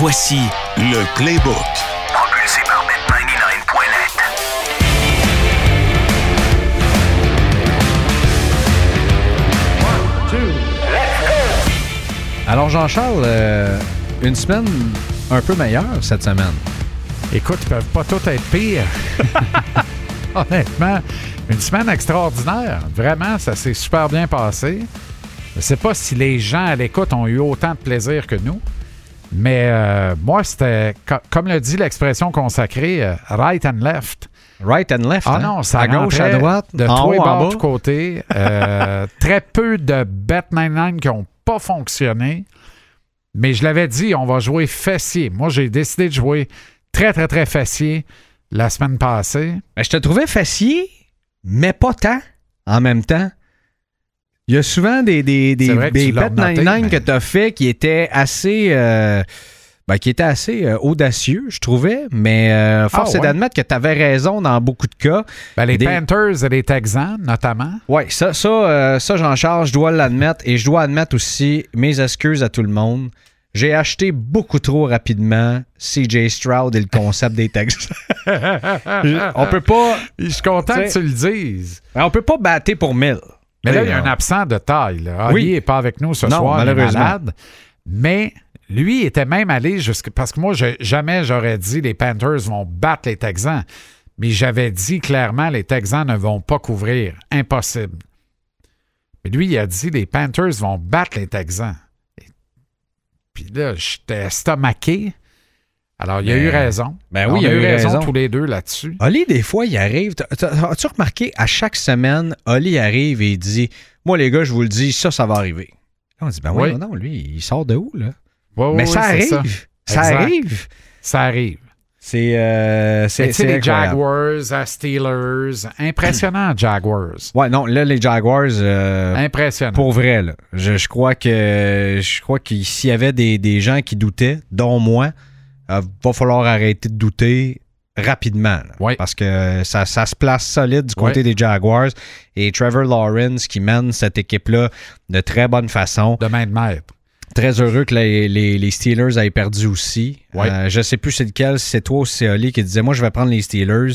Voici le Playbook. Propulsé par Bet99.net. Alors, Jean-Charles, euh, une semaine un peu meilleure cette semaine. Écoute, ils peuvent pas tout être pires. Honnêtement, une semaine extraordinaire. Vraiment, ça s'est super bien passé. Je sais pas si les gens à l'écoute ont eu autant de plaisir que nous. Mais euh, moi, c'était, co- comme le dit l'expression consacrée, euh, right and left. Right and left. Ah hein? non, ça à gauche, à droite, de en tous les bords, tous côtés. Euh, très peu de bet 99 qui n'ont pas fonctionné. Mais je l'avais dit, on va jouer fessier. Moi, j'ai décidé de jouer très, très, très fessier la semaine passée. Ben, je te trouvais faciès, mais pas tant en même temps. Il y a souvent des, des, des, que des tu l'as bet noté, 99 mais- que tu as fait qui étaient assez. euh, ben, qui étaient assez euh, audacieux, je trouvais. Mais euh, force Ah, est d'admettre que tu avais raison dans beaucoup de cas. Ben, les Panthers et les Texans, notamment. Oui, ça, ça, euh, ça Jean-Charles, je dois l'admettre. Et je dois admettre aussi mes excuses à tout le monde. J'ai acheté beaucoup trop rapidement CJ Stroud et le concept des Texans. on peut pas, Je suis content que tu le dises. on peut pas battre pour mille. Mais là, il y a un absent de taille. Là. Oui. Ali n'est pas avec nous ce Non, soir, il est malheureusement. malade. Mais lui était même allé jusqu'à... Parce que moi, je- jamais j'aurais dit les Panthers vont battre les Texans. Mais j'avais dit clairement les Texans ne vont pas couvrir. Impossible. Mais lui, il a dit les Panthers vont battre les Texans. Et- Puis là, j'étais estomaqué. Alors, il a Ben- eu raison. ben oui, il a a eu raison, tous les deux là-dessus. Oli, des fois, il arrive. As-tu remarqué, à chaque semaine, Oli arrive et il dit Moi, les gars, je vous le dis, ça, ça va arriver. Là, on dit Ben oui, Oui. non, lui, il sort de où, là? Ouais, Mais ça arrive. Ça, arrive. Ça arrive. C'est. euh, c'est les. Jaguars, à Steelers, impressionnant, Jaguars. Ouais, non, là, les Jaguars. euh, Impressionnant. Pour vrai, là. Je, je crois que je crois que s'il y avait des, des gens qui doutaient, dont moi, euh, va falloir arrêter de douter rapidement. là. Parce que ça, ça se place solide du côté des Jaguars. Et Trevor Lawrence qui mène cette équipe-là de très bonne façon. de main de maître. Très heureux que les, les- les Steelers aient perdu aussi. Oui. Euh, je sais plus c'est lequel, si c'est toi ou c'est Oli qui disait Moi, je vais prendre les Steelers.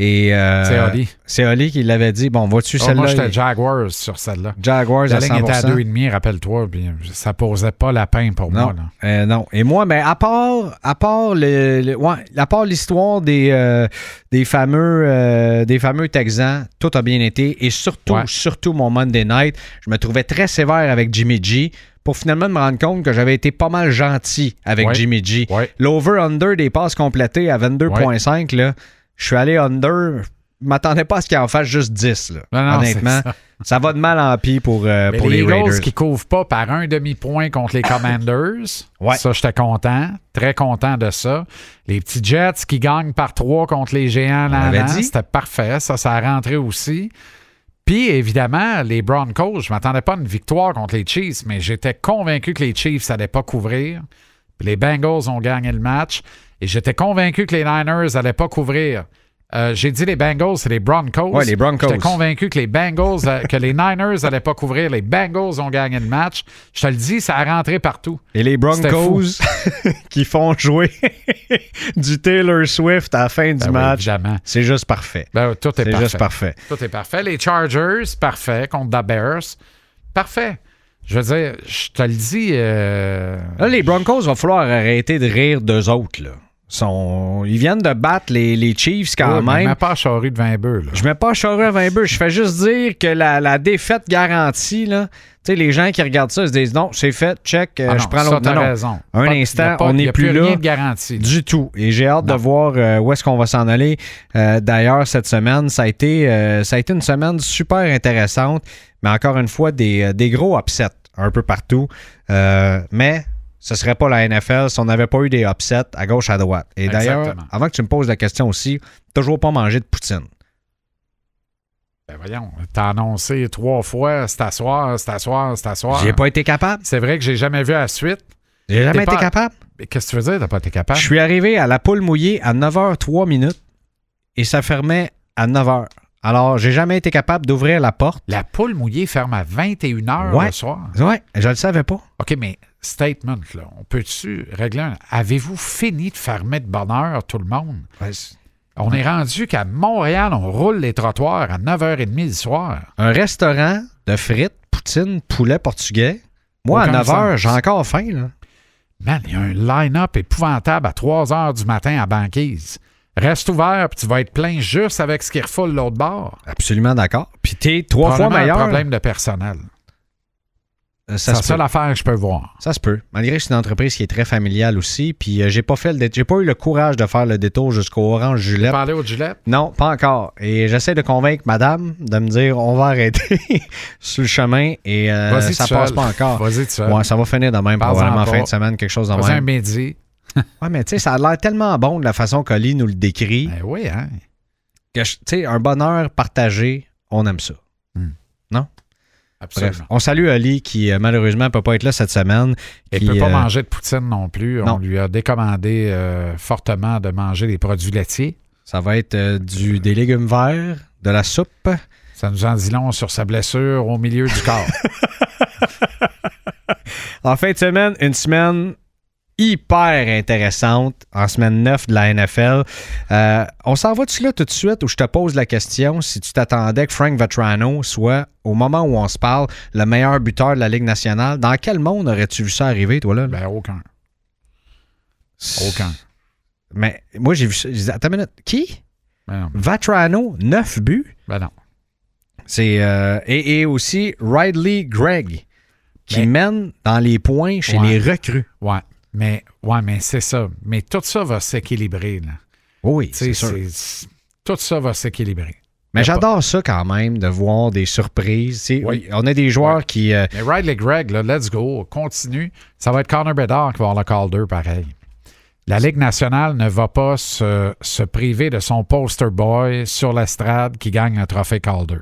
Et, euh, C'est Oli. C'est Oli qui l'avait dit Bon, vas-tu Oh, celle-là? moi, j'étais Jaguars sur celle-là. Jaguars La à ligne était à 100%. 2,5, rappelle-toi, puis ça posait pas la peine pour Non, moi. Là. euh, non. Et moi, mais à part, à part le, le- ouais, à part l'histoire des, euh, des fameux, des fameux Texans, tout a bien été. Et surtout, Ouais. surtout mon Monday Night, je me trouvais très sévère avec Jimmy G. Pour finalement me rendre compte que j'avais été pas mal gentil avec Ouais. Jimmy G. L'over-under des passes complétées à 22,5, là, je suis allé under. Je m'attendais pas à ce qu'il en fasse juste 10. Là. Non, non, Honnêtement, ça. va de mal en pis pour, euh, pour les les, Eagles Raiders. qui couvrent pas par un demi-point contre les Commanders, Ouais. ça, j'étais content. Très content de ça. Les petits Jets qui gagnent par trois contre les géants c'était parfait. Ça, ça a rentré aussi. Puis, évidemment, les Broncos, je m'attendais pas à une victoire contre les Chiefs, mais j'étais convaincu que les Chiefs n'allaient pas couvrir. Puis les Bengals ont gagné le match. Et j'étais convaincu que les Niners n'allaient pas couvrir. Euh, J'ai dit les Bengals, c'est les Broncos. Ouais, les Broncos. J'étais convaincu que les Bengals, euh, que les Niners n'allaient pas couvrir. Les Bengals ont gagné le match. Je te le dis, ça a rentré partout. Et les Broncos qui font jouer du Taylor Swift à la fin du Ben oui, match. c'est juste parfait. Ben, tout est, C'est parfait. juste parfait. Tout est parfait. Les Chargers, parfait. Contre the Bears, parfait. Je veux dire, je te le dis. euh, Là, les Broncos, va falloir arrêter de rire d'eux autres. Là. Sont- Ils viennent de battre les, les Chiefs quand ouais, mais même. mets pas charrue de 20 bœufs. Je mets pas charrue à 20 bœufs. Je fais juste dire que la, la défaite garantie, là, les gens qui regardent ça se disent non, c'est fait, check, euh, Ah non, je prends l'autre. raison. Un Pas- instant, pas- on n'est a plus là. rien de garanti. là. Du tout. Et j'ai hâte Non. de voir euh, où est-ce qu'on va s'en aller. Euh, D'ailleurs, cette semaine, ça a, été, ça a été une semaine super intéressante, mais encore une fois, des, des gros upsets un peu partout. Mais ce serait pas la NFL si on n'avait pas eu des upsets à gauche, à droite. Et d'ailleurs, avant que tu me poses la question aussi, toujours pas manger de poutine. Ben voyons, t'as annoncé trois fois, c'est à soir, c'est à soir, c'est à soir. J'ai pas été capable. C'est vrai que j'ai jamais vu la suite. J'ai jamais été pas- capable. Mais Qu'est-ce que tu veux dire, t'as pas été capable? Je suis arrivé à la poule mouillée à 9h03 minutes et ça fermait à 9h. Alors, j'ai jamais été capable d'ouvrir la porte. La poule mouillée ferme à 21 h Ouais. le soir. Ouais, je le savais pas. OK, mais statement, là, on peut-tu régler un... Avez-vous fini de fermer de bonne heure tout le monde? On est rendu qu'à Montréal, on roule les trottoirs à 9h30 du soir. Un restaurant de frites, poutine, poulet portugais. Moi, Aucun à 9 heures, sens. j'ai encore faim, là. Man, il y a un line-up épouvantable à 3 h du matin à Banquise. Reste ouvert, puis tu vas être plein juste avec ce qui refoule l'autre bord. Absolument d'accord. Puis t'es trois fois Probablement un meilleur. problème de personnel. Euh, C'est Ça, la se seule affaire que je peux voir. Ça se peut. Malgré que c'est une entreprise qui est très familiale aussi. Puis euh, j'ai pas fait le j'ai pas eu le courage de faire le détour jusqu'au Orange Juliette. Parler au Gillette? Non, pas encore. Et j'essaie de convaincre madame de me dire on va arrêter sur le chemin et euh, ça passe seul. pas encore. Vas-y seul. Ouais, ça va finir de même probablement en fin de semaine, quelque chose de Vas-y un même. midi. Ouais, mais tu sais, ça a l'air tellement bon de la façon qu'Oli nous le décrit Ben oui, hein? que, tu sais, un bonheur partagé, on aime ça. Absolument. Bref, on salue Ali qui euh, malheureusement peut pas être là cette semaine. Il ne peut pas euh, manger de poutine non plus. non. On lui a décommandé euh, fortement de manger des produits laitiers. Ça va être euh, du, des légumes verts, de la soupe. Ça nous en dit long sur sa blessure au milieu du corps. En fin de semaine, une semaine hyper intéressante en semaine 9 de la NFL. Euh, on s'en va-tu là tout de suite où je te pose la question si tu t'attendais que Frank Vetrano soit, au moment où on se parle, le meilleur buteur de la Ligue nationale? Dans quel monde aurais-tu vu ça arriver, toi, là? ben aucun. Aucun. Mais moi, j'ai vu ça. j'ai dit, Attends une minute. Qui? Ben non. Vetrano, 9 buts? Ben non. C'est euh, et, et aussi Ridley Gregg qui Mais- mène dans les points chez Ouais. les recrues. Ouais. Mais, ouais, mais c'est ça. Mais tout ça va s'équilibrer. là. Oui, c'est sûr. Tout ça va s'équilibrer. Mais j'adore ça quand même de voir des surprises. Oui. On a des joueurs qui. euh, Mais Riley Gregg, là, let's go, continue. Ça va être Connor Bedard qui va avoir le Calder pareil. La Ligue nationale ne va pas se, se priver de son poster boy sur l'estrade qui gagne le trophée Calder.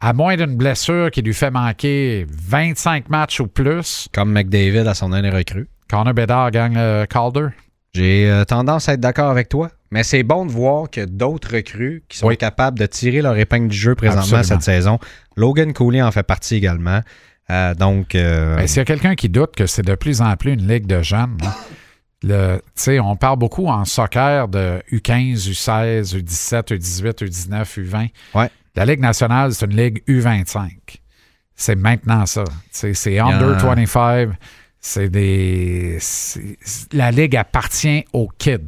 À moins d'une blessure qui lui fait manquer 25 matchs ou plus, comme McDavid à son année recrue. Connor Bedard gagne le Calder. J'ai euh, tendance à être d'accord avec toi. Mais c'est bon de voir que d'autres recrues qui sont Oui. capables de tirer leur épingle du jeu présentement Absolument. cette saison. Logan Cooley en fait partie également. Euh, donc, euh, Ben, S'il y a quelqu'un qui doute que c'est de plus en plus une ligue de jeunes, hein, le- on parle beaucoup en soccer de U15, U16, U17, U18, U19, U20. Ouais. La Ligue nationale, c'est une ligue U25. C'est maintenant ça. C'est under 25. C'est des. c'est- La ligue appartient aux kids.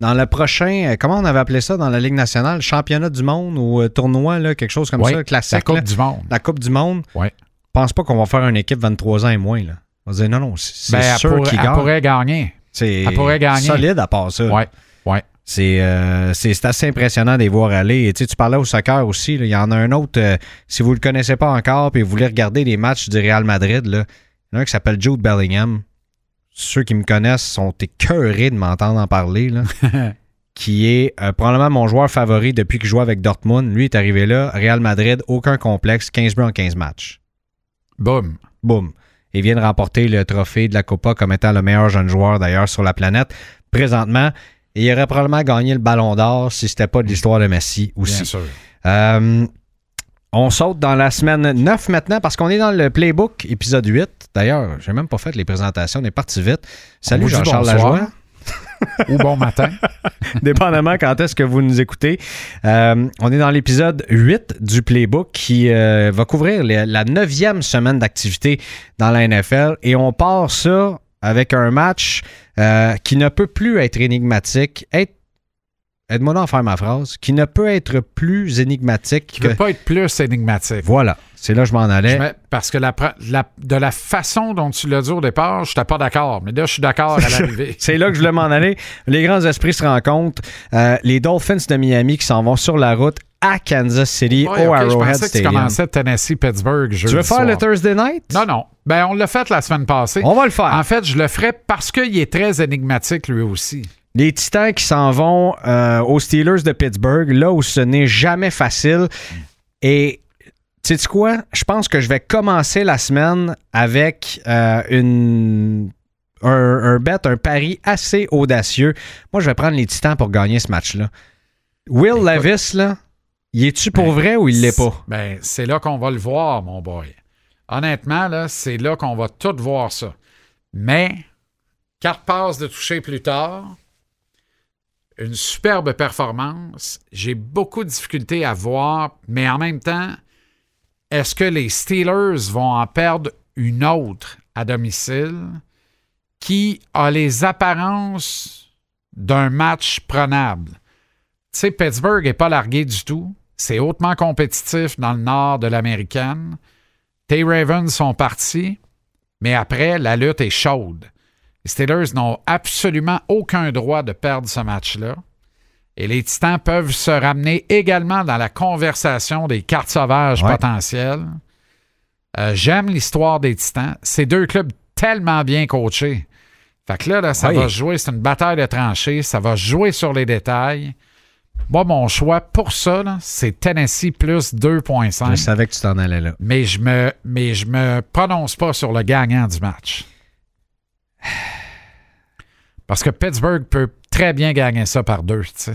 dans le prochain, euh, comment on avait appelé ça dans la Ligue nationale, championnat du monde ou euh, tournoi, là, quelque chose comme Oui, ça, classique. La Coupe là? du Monde. La Coupe du Monde? Oui. Pense pas qu'on va faire une équipe 23 ans et moins. Là. On va dire non, non, c'est c'est Ben, sûr qu'il elle gagne. pourrait gagner. C'est elle pourrait gagner. solide à part ça. Oui. Oui. C'est euh, c'est c'est assez impressionnant de les voir aller. Et, tu parlais au soccer aussi. Il y en a un autre, euh, si vous ne le connaissez pas encore et vous voulez regarder les matchs du Real Madrid, là, il y en a un qui s'appelle Jude Bellingham. Ceux qui me connaissent sont écœurés de m'entendre en parler. Là, qui est euh, probablement mon joueur favori depuis que je joue avec Dortmund. Lui est arrivé là, Real Madrid, aucun complexe, 15 buts en 15 matchs. Boum. Boum. Il vient de remporter le trophée de la Copa comme étant le meilleur jeune joueur d'ailleurs sur la planète présentement. Et il aurait probablement gagné le ballon d'or si c'était pas de l'histoire de Messi Bien aussi. sûr. Euh, on saute dans la semaine 9 maintenant parce qu'on est dans le playbook épisode 8. D'ailleurs, j'ai même pas fait les présentations, on est parti vite. Salut Jean-Charles. Lajoie. Ou bon matin. dépendamment quand est-ce que vous nous écoutez. Euh, on est dans l'épisode 8 du Playbook qui euh, va couvrir les- la neuvième semaine d'activité dans la NFL et on part ça avec un match euh, qui ne peut plus être énigmatique. Être, aide-moi à faire ma phrase. Qui ne peut être plus énigmatique Qui que... ne veut pas être plus énigmatique. Voilà, c'est là que je m'en allais. Je parce que la, pra- la- de la façon dont tu l'as dit au départ, je n'étais pas d'accord. Mais là, je suis d'accord à l'arrivée. C'est là que je voulais m'en aller. Les grands esprits se rencontrent. Euh, les Dolphins de Miami qui s'en vont sur la route à Kansas City Ouais, au ok, je Arrowhead pensais que tu commençais Tennessee-Pittsburgh. Tu veux faire le Thursday night? Non, non. Ben, on l'a fait la semaine passée. On va le faire. En fait, je le ferai parce qu'il est très énigmatique lui aussi. Les Titans qui s'en vont euh, aux Steelers de Pittsburgh, là où ce n'est jamais facile. Et tu sais quoi? Je pense que je vais commencer la semaine avec euh, une, un, un bet, un pari assez audacieux. Moi, je vais prendre les Titans pour gagner ce match-là. Will Écoute. Levis, là, Il est-tu pour Ben, vrai ou il l'est pas? Ben, c'est là qu'on va le voir, mon boy. Honnêtement, là, c'est là qu'on va tout voir ça. Mais, quatre passes de toucher plus tard, une superbe performance. J'ai beaucoup de difficultés à voir, mais en même temps, est-ce que les Steelers vont en perdre une autre à domicile qui a les apparences d'un match prenable? Tu sais, Pittsburgh n'est pas largué du tout. C'est hautement compétitif dans le nord de l'américaine. Tes Ravens sont partis, mais après, la lutte est chaude. Les Steelers n'ont absolument aucun droit de perdre ce match-là. Et les Titans peuvent se ramener également dans la conversation des cartes sauvages Ouais. potentielles. Euh, J'aime l'histoire des Titans. C'est deux clubs tellement bien coachés. Fait que là, là, ça va se jouer, c'est une bataille de tranchées, ça va jouer sur les détails. Moi, mon choix pour ça, c'est Tennessee plus Je 2.5. savais que tu t'en allais là. Mais je me mais je me prononce pas sur le gagnant du match. Parce que Pittsburgh peut très bien gagner ça par deux, tu sais.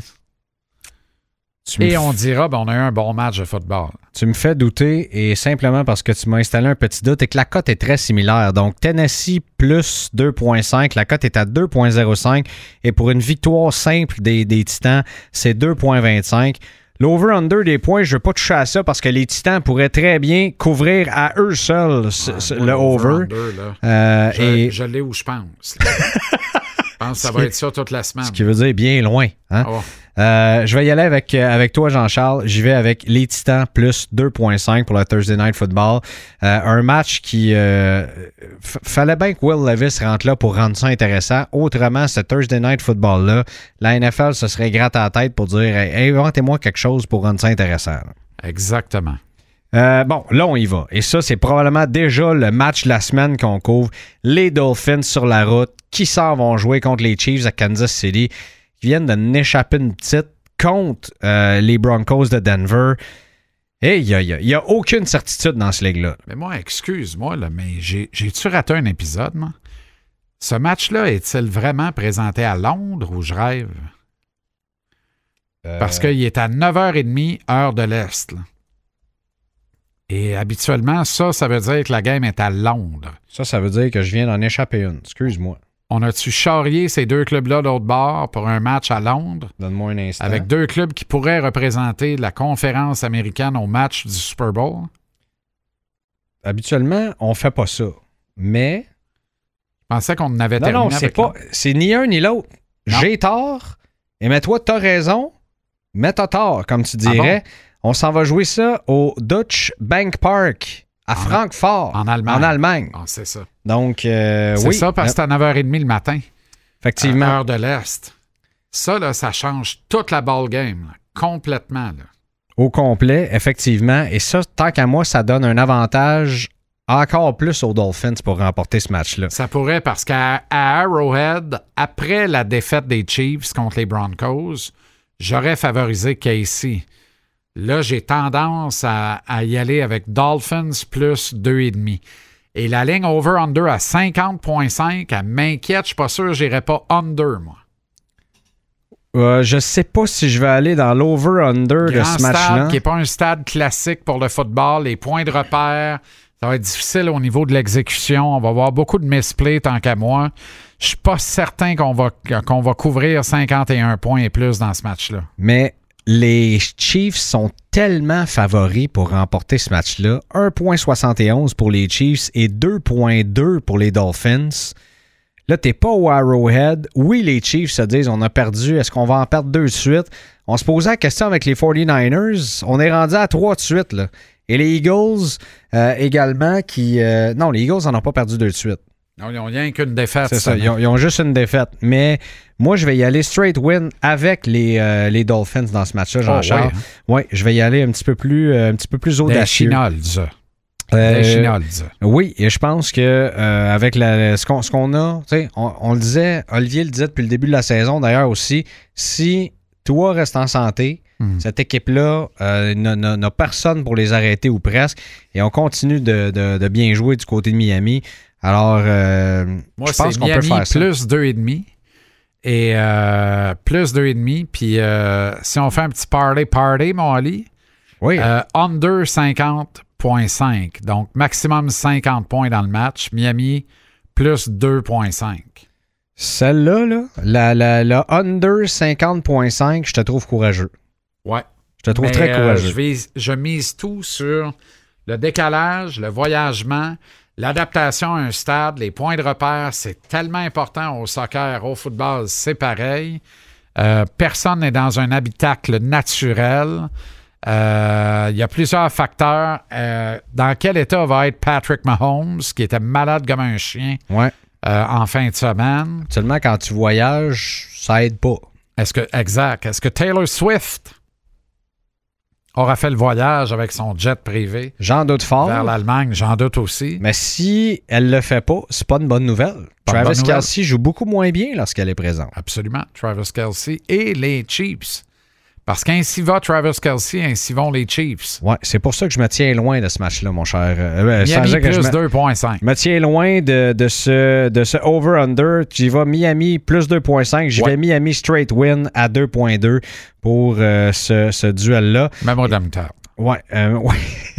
Et on dira, ben, on a eu un bon match de football. tu me fais douter et simplement parce que tu m'as installé un petit doute et que la cote est très similaire. Donc, Tennessee plus 2.5, la cote est à 2.05 et pour une victoire simple des, des Titans, c'est 2.25. L'over-under des points, je ne veux pas toucher à ça parce que les Titans pourraient très bien couvrir à eux seuls ce- ce- moi, le over. là, Euh, je, et je l'ai où je pense. je pense que ça va être ça toute la semaine. ce qui veut dire bien loin. hein? Ah. Euh, je vais y aller avec, euh, avec toi, Jean-Charles. J'y vais avec les Titans plus 2.5 pour le Thursday Night Football. Euh, un match qui... euh, fallait bien que Will Levis rentre là pour rendre ça intéressant. Autrement, ce Thursday Night Football-là, la NFL se serait gratte à la tête pour dire hey, inventez-moi quelque chose pour rendre ça intéressant. là. Exactement. Euh, bon, là, on y va. Et ça, c'est probablement déjà le match de la semaine qu'on couvre. Les Dolphins sur la route, qui s'en vont jouer contre les Chiefs à Kansas City, qui viennent de n'échapper une petite contre euh, les Broncos de Denver. Et il n'y a, il y a- il y a aucune certitude dans ce ligue-là. Mais moi, excuse-moi, là, mais j'ai- j'ai-tu raté un épisode, moi? Ce match-là est-il vraiment présenté à Londres ou je rêve? Euh, Parce qu'il est à 9h30, heure de l'Est. Et habituellement, ça, ça veut dire que la game est à Londres. Ça, ça veut dire que je viens d'en échapper une. Excuse-moi. On a-tu charrié ces deux clubs-là d'autre bord pour un match à Londres? Donne-moi un instant. avec deux clubs qui pourraient représenter la conférence américaine au match du Super Bowl? Habituellement, on fait pas ça. Mais Je pensais qu'on en avait Non, terminé non, c'est pas. l'autre. C'est ni un ni l'autre. J'ai tort. Et mais toi, t'as raison. Mais t'as tort, comme tu Ah dirais. On s'en va jouer ça au Dutch Bank Park à En- Francfort. en Allemagne. En Allemagne. Ah, c'est ça. Donc, euh, c'est oui. ça parce que c'est à 9h30 le matin. Effectivement. à heure de l'Est. Ça, là, ça change toute la ball game. là. Complètement. Là. Au complet, effectivement. Et ça, tant qu'à moi, ça donne un avantage encore plus aux Dolphins pour remporter ce match-là. Ça pourrait parce qu'à Arrowhead, après la défaite des Chiefs contre les Broncos, j'aurais favorisé Casey. Là, j'ai tendance à, à y aller avec Dolphins plus 2,5. Et la ligne over-under à 50,5, elle m'inquiète. Je suis pas sûr que j'irai pas under, moi. Euh, je sais pas si je vais aller dans l'over-under de ce match-là. qui n'est pas un stade classique pour le football. Les points de repère, ça va être difficile au niveau de l'exécution. On va avoir beaucoup de misplays tant qu'à moi. Je suis pas certain qu'on va, qu'on va couvrir 51 points et plus dans ce match-là. Mais les Chiefs sont tellement favoris pour remporter ce match-là. 1.71 pour les Chiefs et 2.2 pour les Dolphins. Là, t'es pas au Arrowhead. Oui, les Chiefs se disent on a perdu. Est-ce qu'on va en perdre deux de suite? On se posait la question avec les 49ers. On est rendu à trois de suite. Là. Et les Eagles euh, également qui... euh, non, les Eagles n'en ont pas perdu deux de suite. Non, Ils n'ont rien qu'une défaite. C'est ça, ils ont, ils ont juste une défaite. Mais moi, je vais y aller straight win avec les, euh, les Dolphins dans ce match-là, année. Jean-Charles. Oh, Oui, je vais y aller un petit peu plus, euh, un petit peu plus audacieux. Euh, oui, et je pense que euh, avec la, ce qu'on qu'on a, tu sais, on, on le disait, Olivier le disait depuis le début de la saison d'ailleurs aussi, si toi restes en santé, Hmm. cette équipe-là euh, n'a- personne pour les arrêter ou presque, et on continue de, de- de bien jouer du côté de Miami. Alors, euh, Moi, je pense qu'on peut Miami faire ça. plus 2,5. Et euh, plus 2,5. Puis euh, si on fait un petit party party, mon Ali, Oui. Euh, under 50.5. Donc, maximum 50 points dans le match. Miami, plus 2.5. Celle-là, là, la, la, la under 50.5, je te trouve courageux. Ouais. Je te trouve Mais, très euh, courageux. je mise tout sur le décalage, le voyagement, l'adaptation à un stade, les points de repère. C'est tellement important au soccer, au football, c'est pareil. Euh, personne n'est dans un habitacle naturel. Euh, Il y a plusieurs facteurs. Euh, dans quel état va être Patrick Mahomes, qui était malade comme un chien Ouais. en fin de semaine? Seulement quand tu voyages, ça aide pas. Est-ce que, exact. Est-ce que Taylor Swift aura fait le voyage avec son jet privé J'en doute fort. vers l'Allemagne? J'en doute aussi. Mais si elle le fait pas, c'est pas une bonne nouvelle. Pas Travis bonne nouvelle. Kelsey joue beaucoup moins bien lorsqu'elle est présente. Absolument. Travis Kelsey et les Chiefs. Parce qu'ainsi va Travis Kelsey, ainsi vont les Chiefs. Ouais, c'est pour ça que je me tiens loin de ce match-là, mon cher. Euh, sans Miami que plus me- 2.5. Je me tiens loin de, de ce, de ce over-under. J'y vais Miami plus 2.5. J'y Ouais. vais Miami straight win à 2.2 pour euh, ce, ce duel-là. Mets-moi de la moutarde. Ouais, euh, ouais.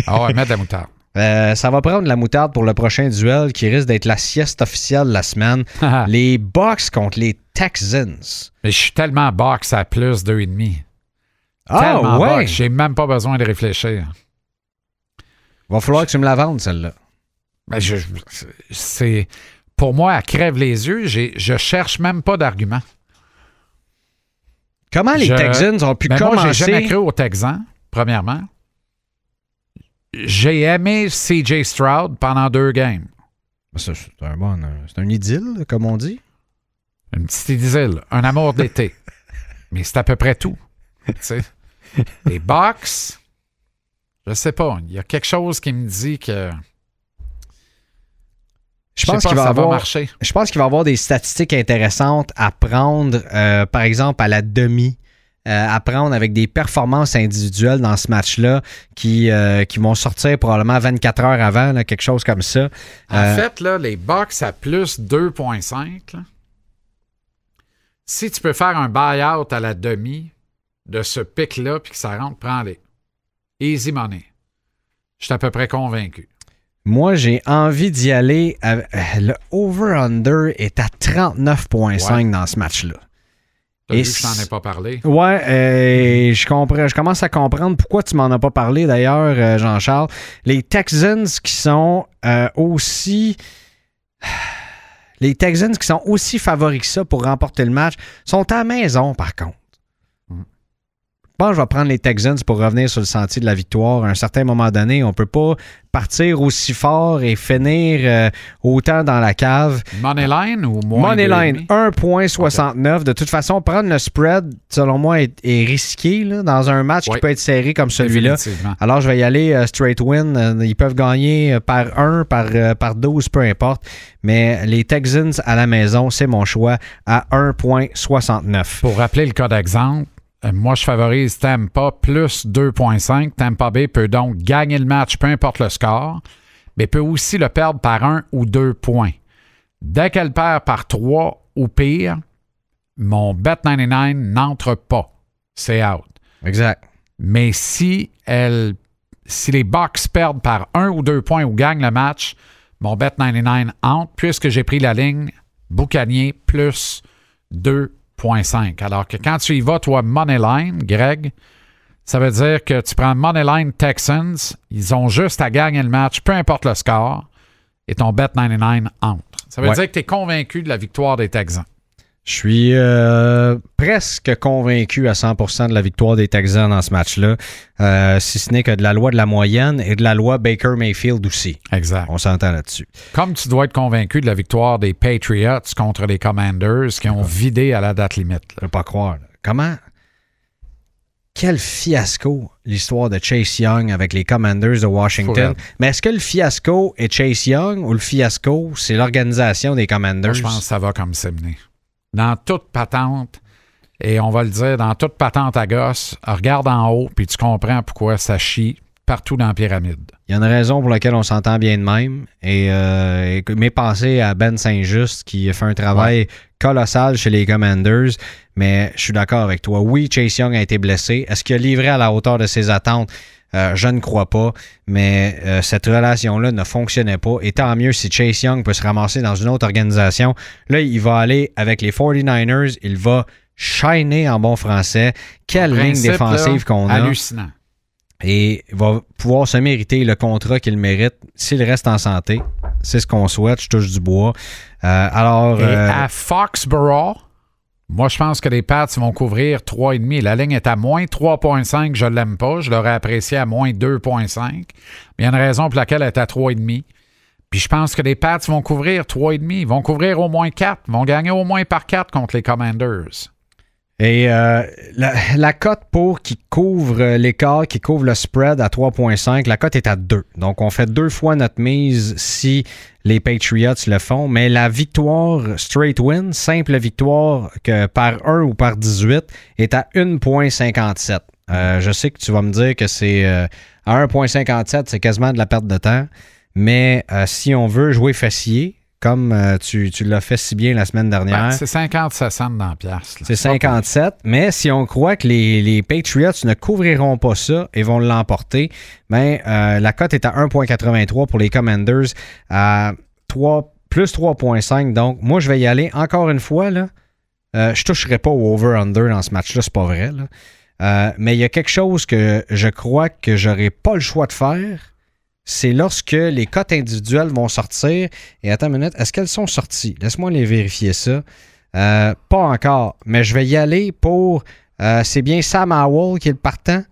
Ah ouais, mets de la moutarde. Euh, ça va prendre la moutarde pour le prochain duel qui risque d'être la sieste officielle de la semaine. les Bucks contre les Texans. Mais je suis tellement box à plus 2,5. Ah tellement ouais! j'ai même pas besoin de réfléchir. Va falloir que tu me la vendes, celle-là. Mais je, c'est, pour moi, elle crève les yeux. J'ai, je cherche même pas d'argument. Comment les Je- Texans ont pu Ben moi, j'ai jamais commencer... cru aux Texans, premièrement. J'ai aimé CJ Stroud pendant deux games. Ça, C'est un bon... euh, C'est un idylle, comme on dit. Une petite idylle, un amour d'été. Mais c'est à peu près tout. tu sais. Les Bucks, je sais pas. Il y a quelque chose qui me dit que Je pense qu'il va ça avoir... va marcher. Je pense qu'il va y avoir des statistiques intéressantes à prendre, euh, par exemple, à la demi, euh, à prendre avec des performances individuelles dans ce match-là qui, euh, qui vont sortir probablement 24 heures avant, là, quelque chose comme ça. En fait, là, les Bucks à plus 2.5, là, si tu peux faire un buy-out à la demi de ce pic-là puis que ça rentre, prends-les. Easy money. Je suis à peu près convaincu. Moi, j'ai envie d'y aller. avec- Le over-under est à 39,5 Ouais. dans ce match-là. Et vu que je t'en ai pas parlé? Ouais, euh, je comprends. Je commence à comprendre pourquoi tu m'en as pas parlé d'ailleurs, euh, Jean-Charles. Les Texans qui sont euh, aussi. Les Texans qui sont aussi favoris que ça pour remporter le match sont à la maison, par contre. Je pense que je vais prendre les Texans pour revenir sur le sentier de la victoire. À un certain moment donné, on peut pas partir aussi fort et finir euh, autant dans la cave. Moneyline ou moins Moneyline, 2,5? 1.69. De toute façon, prendre le spread, selon moi, est, est risqué là, dans un match Oui. qui peut être serré comme celui-là. Alors, je vais y aller euh, straight win. Euh, Ils peuvent gagner par 1, par, euh, par 12, peu importe. Mais les Texans à la maison, c'est mon choix à 1.69. Pour rappeler le cas d'exemple, moi, je favorise Tampa plus 2.5. Tampa Bay peut donc gagner le match, peu importe le score, mais peut aussi le perdre par un ou deux points. Dès qu'elle perd par trois ou pire, mon Bet99 n'entre pas. C'est out. Exact. Mais si elle, si les Bucks perdent par un ou deux points ou gagnent le match, mon Bet99 entre puisque j'ai pris la ligne Boucanier plus 2.5. Alors que quand tu y vas, toi, Moneyline, Greg, ça veut dire que tu prends Moneyline Texans, ils ont juste à gagner le match, peu importe le score, et ton Bet99 entre. Ça veut Ouais. dire que tu es convaincu de la victoire des Texans. Je suis euh, presque convaincu à 100% de la victoire des Texans dans ce match-là, euh, si ce n'est que de la loi de la moyenne et de la loi Baker Mayfield aussi. Exact. On s'entend là-dessus. Comme tu dois être convaincu de la victoire des Patriots contre les Commanders qui ont vidé à la date limite. Je peux pas croire. là. Comment? Quel fiasco l'histoire de Chase Young avec les Commanders de Washington. Mais est-ce que le fiasco est Chase Young ou le fiasco, c'est l'organisation des Commanders? Moi, je pense que ça va comme c'est mené. Dans toute patente, et on va le dire, dans toute patente à gosse, regarde en haut, puis tu comprends pourquoi ça chie partout dans la pyramide. Il y a une raison pour laquelle on s'entend bien de même. Et, euh, et mes pensées à Ben Saint-Just qui a fait un travail colossal chez les Commanders. Mais je suis d'accord avec toi. Oui, Chase Young a été blessé. Est-ce qu'il a livré à la hauteur de ses attentes? Euh, je ne crois pas, mais euh, cette relation-là ne fonctionnait pas. Et tant mieux si Chase Young peut se ramasser dans une autre organisation. Là, il va aller avec les 49ers. Il va shiner en bon français. Quelle ligne défensive qu'on a. Hallucinant. Et il va pouvoir se mériter le contrat qu'il mérite s'il reste en santé. C'est ce qu'on souhaite. Je touche du bois. Euh, alors, Et à Foxborough, moi, je pense que les Pats vont couvrir 3,5. La ligne est à moins 3,5. Je ne l'aime pas. Je l'aurais apprécié à moins 2,5. Mais il y a une raison pour laquelle elle est à 3,5. Puis je pense que les Pats vont couvrir 3,5. Ils vont couvrir au moins 4. Ils vont gagner au moins par 4 contre les Commanders. Et euh, la, la cote pour qui couvre l'écart, qui couvre le spread à 3.5, la cote est à 2. Donc, on fait deux fois notre mise si les Patriots le font. Mais la victoire straight win, simple victoire que par 1 ou par 18, est à 1.57. Euh, je sais que tu vas me dire que c'est euh, à 1.57, c'est quasiment de la perte de temps. Mais euh, si on veut jouer fessier, comme euh, tu, tu l'as fait si bien la semaine dernière, Ben, c'est 50 cents dans la pièce. là. c'est 57, mais si on croit que les, les Patriots ne couvriront pas ça et vont l'emporter, ben, euh, la cote est à 1,83 pour les Commanders, à 3, plus 3,5. Donc, moi, je vais y aller encore une fois. Là, Euh, je ne toucherai pas au over-under dans ce match-là, c'est pas vrai. là. Mais il y a quelque chose que je crois que j'aurai pas le choix de faire. C'est lorsque les cotes individuelles vont sortir. Et attends une minute, est-ce qu'elles sont sorties? Laisse-moi les vérifier ça. Euh, pas encore, mais je vais y aller pour. euh, c'est bien Sam Howell qui est le partant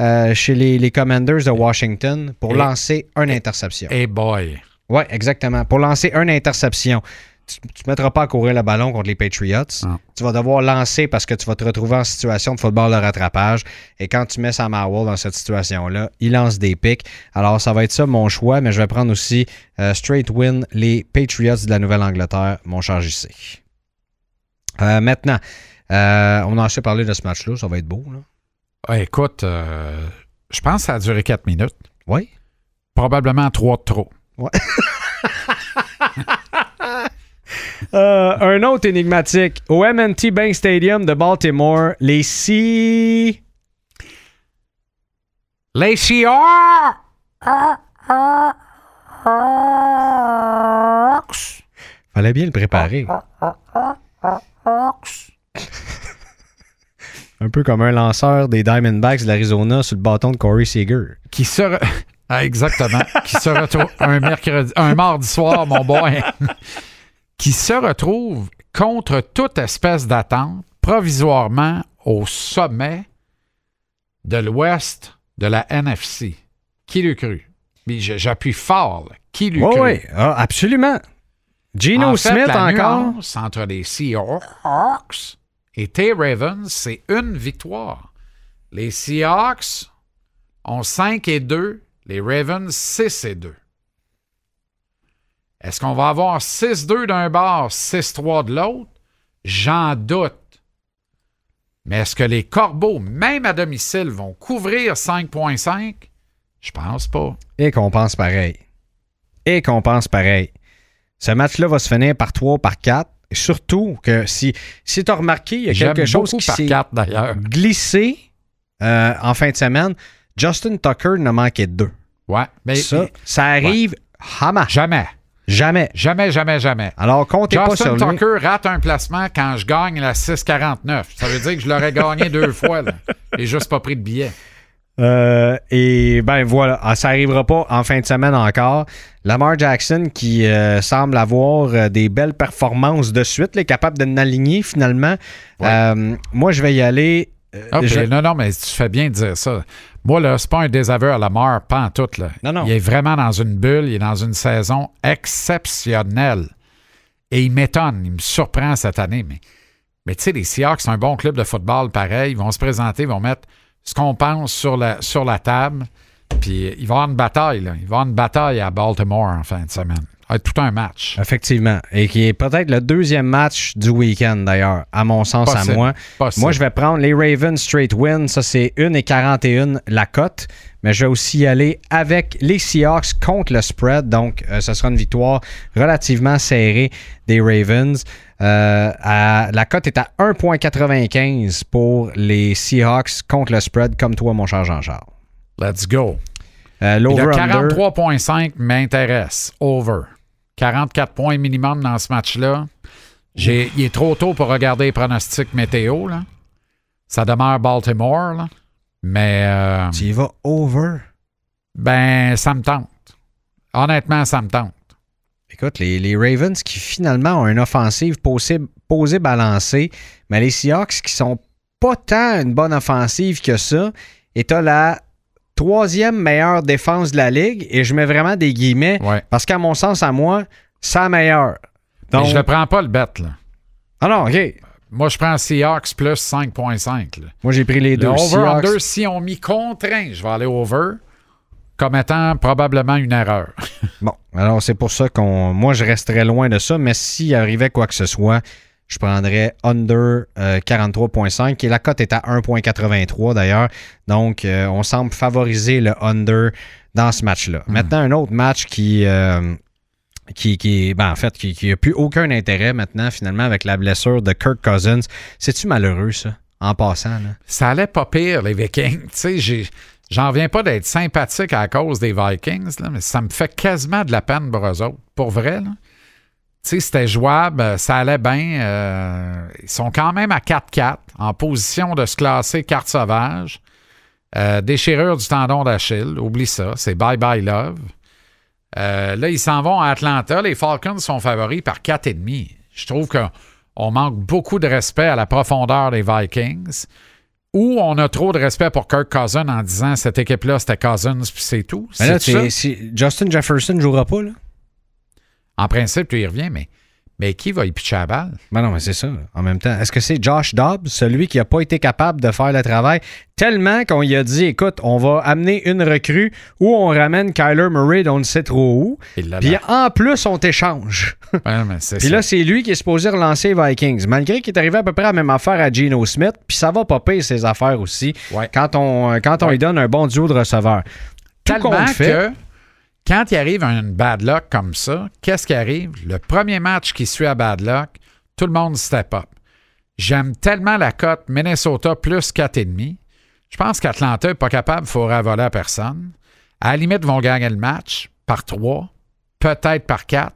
euh, chez les, les Commanders de Washington pour lancer une interception. Hey boy. Oui, exactement. Pour lancer une interception. Tu ne mettras pas à courir le ballon contre les Patriots. Tu vas devoir lancer parce que tu vas te retrouver en situation de football de rattrapage. Et quand tu mets Sam Howell dans cette situation-là, il lance des pics. Alors, ça va être ça mon choix, mais je vais prendre aussi euh, straight win les Patriots de la Nouvelle-Angleterre, mon charge ici. Euh, maintenant, euh, on a assez parlé de ce match-là, ça va être beau. Là. Écoute, je pense que ça a duré 4 minutes. Oui. Probablement 3 de trop. Euh, un autre énigmatique. Au MNT Bank Stadium de Baltimore, les Sea... Les Seahawks! Fallait bien le préparer. Un peu comme un lanceur des Diamondbacks de l'Arizona sur le bâton de Corey Seager. Qui se... re- Ah, exactement. qui se retrouve un mercredi, un mardi soir, mon boy. qui se retrouve contre toute espèce d'attente, provisoirement au sommet de l'ouest de la NFC. Qui l'eût cru? J'appuie fort. là. Qui l'eût cru? oui, ah, absolument. Gino En fait, Smith la encore. nuance entre les Seahawks et tes Ravens, c'est une victoire. Les Seahawks ont 5 et 2, les Ravens 6 et 2. Est-ce qu'on va avoir 6-2 d'un bord, 6-3 de l'autre? J'en doute. Mais est-ce que les Corbeaux, même à domicile, vont couvrir 5.5? Je pense pas. Et qu'on pense pareil. Et qu'on pense pareil. Ce match-là va se finir par 3, par 4. Et surtout que si, si tu as remarqué, il y a quelque chose qui s'est 4 d'ailleurs. glissé euh, en fin de semaine. Justin Tucker ne manquait deux. Ouais, mais Ça, ça arrive jamais. Jamais. Jamais, jamais, jamais. Alors, comptez pas Justin sur lui. Tucker rate un placement quand je gagne la 6,49. Ça veut dire que je l'aurais gagné deux fois. Là. J'ai juste pas pris de billet. Euh, et ben voilà, Ah, ça arrivera pas en fin de semaine encore. Lamar Jackson qui euh, semble avoir euh, des belles performances de suite, est capable de n'aligner finalement. Ouais. Euh, moi, je vais y aller. Ah, je- Non, non, mais tu fais bien de dire ça. Moi, là, c'est pas un désaveu à la mort, pas en tout. Là. Non, non. Il est vraiment dans une bulle, il est dans une saison exceptionnelle. Et il m'étonne, il me surprend cette année. Mais, mais tu sais, les Seahawks, c'est un bon club de football pareil. Ils vont se présenter, ils vont mettre ce qu'on pense sur la, sur la table. Puis il va y avoir une bataille. Là. Il va y avoir une bataille à Baltimore en fin de semaine. Être tout un match. Effectivement. Et qui est peut-être le deuxième match du week-end d'ailleurs, à mon sens, Possible. à moi. Possible. Moi, je vais prendre les Ravens straight win. Ça, c'est 1 et 41 la cote. Mais je vais aussi y aller avec les Seahawks contre le spread. Donc, euh, ce sera une victoire relativement serrée des Ravens. Euh, à- la cote est à 1,95 pour les Seahawks contre le spread, comme toi, mon cher Jean-Charles. Let's go. Euh, Le L'over-under. 43.5 m'intéresse. Over. 44 points minimum dans ce match-là. J'ai- Il est trop tôt pour regarder les pronostics météo. Là. Ça demeure Baltimore. là. Mais euh, Tu y vas over? ben, ça me tente. Honnêtement, ça me tente. Écoute, les, les Ravens qui finalement ont une offensive posée, posée balancée, mais les Seahawks qui sont pas tant une bonne offensive que ça, et t'as la troisième meilleure défense de la ligue, et je mets vraiment des guillemets, Ouais. parce qu'à mon sens, à moi, c'est la meilleure. Mais Donc, je ne prends pas le bet. Là. Ah non, OK. Moi, je prends Seahawks plus 5.5. là. Moi, j'ai pris les Le deux. Seahawks. over-under, si on m'y contraint, je vais aller over comme étant probablement une erreur. Bon, alors c'est pour ça qu'on. Moi, je resterais loin de ça, mais s'il arrivait quoi que ce soit, je prendrais under euh, 43.5 et la cote est à 1.83 d'ailleurs. Donc, euh, on semble favoriser le under dans ce match-là. Maintenant, un autre match qui. euh, qui, qui ben, en fait, qui n'a plus aucun intérêt maintenant, finalement, avec la blessure de Kirk Cousins. C'est-tu malheureux, ça, en passant? Là? Ça allait pas pire, les Vikings. Tu sais, j'ai- j'en viens pas d'être sympathique à cause des Vikings, là, mais ça me fait quasiment de la peine pour eux autres. Pour vrai, là. Sais, c'était jouable, euh, ça allait bien. euh, ils sont quand même à 4-4, en position de se classer carte sauvage. Euh, déchirure du tendon d'Achille, oublie ça, c'est bye-bye love. Euh, là, ils s'en vont à Atlanta. Les Falcons sont favoris par 4,5. Je trouve qu'on manque beaucoup de respect à la profondeur des Vikings. Ou on a trop de respect pour Kirk Cousins en disant cette équipe-là, c'était Cousins, puis c'est tout. Mais là, ça? Justin Jefferson ne jouera pas, là? En principe, tu y reviens, mais, mais qui va y pitcher la balle? Ben non, mais c'est ça. En même temps, est-ce que c'est Josh Dobbs, celui qui n'a pas été capable de faire le travail, tellement qu'on lui a dit, écoute, on va amener une recrue ou on ramène Kyler Murray d'on ne sait trop où. Puis en plus, on t'échange. Ouais, Puis là, c'est lui qui est supposé relancer les Vikings. Malgré qu'il est arrivé à peu près à la même affaire à Geno Smith, puis ça va pas payer ses affaires aussi Ouais. quand on, quand on Ouais. lui donne un bon duo de receveurs. Tout Tellement compte fait, que quand il arrive un bad luck comme ça, qu'est-ce qui arrive? Le premier match qui suit à bad luck, tout le monde step up. J'aime tellement la cote Minnesota plus 4,5. Je pense qu'Atlanta n'est pas capable, il faudra voler à personne. À la limite, ils vont gagner le match par 3, peut-être par 4.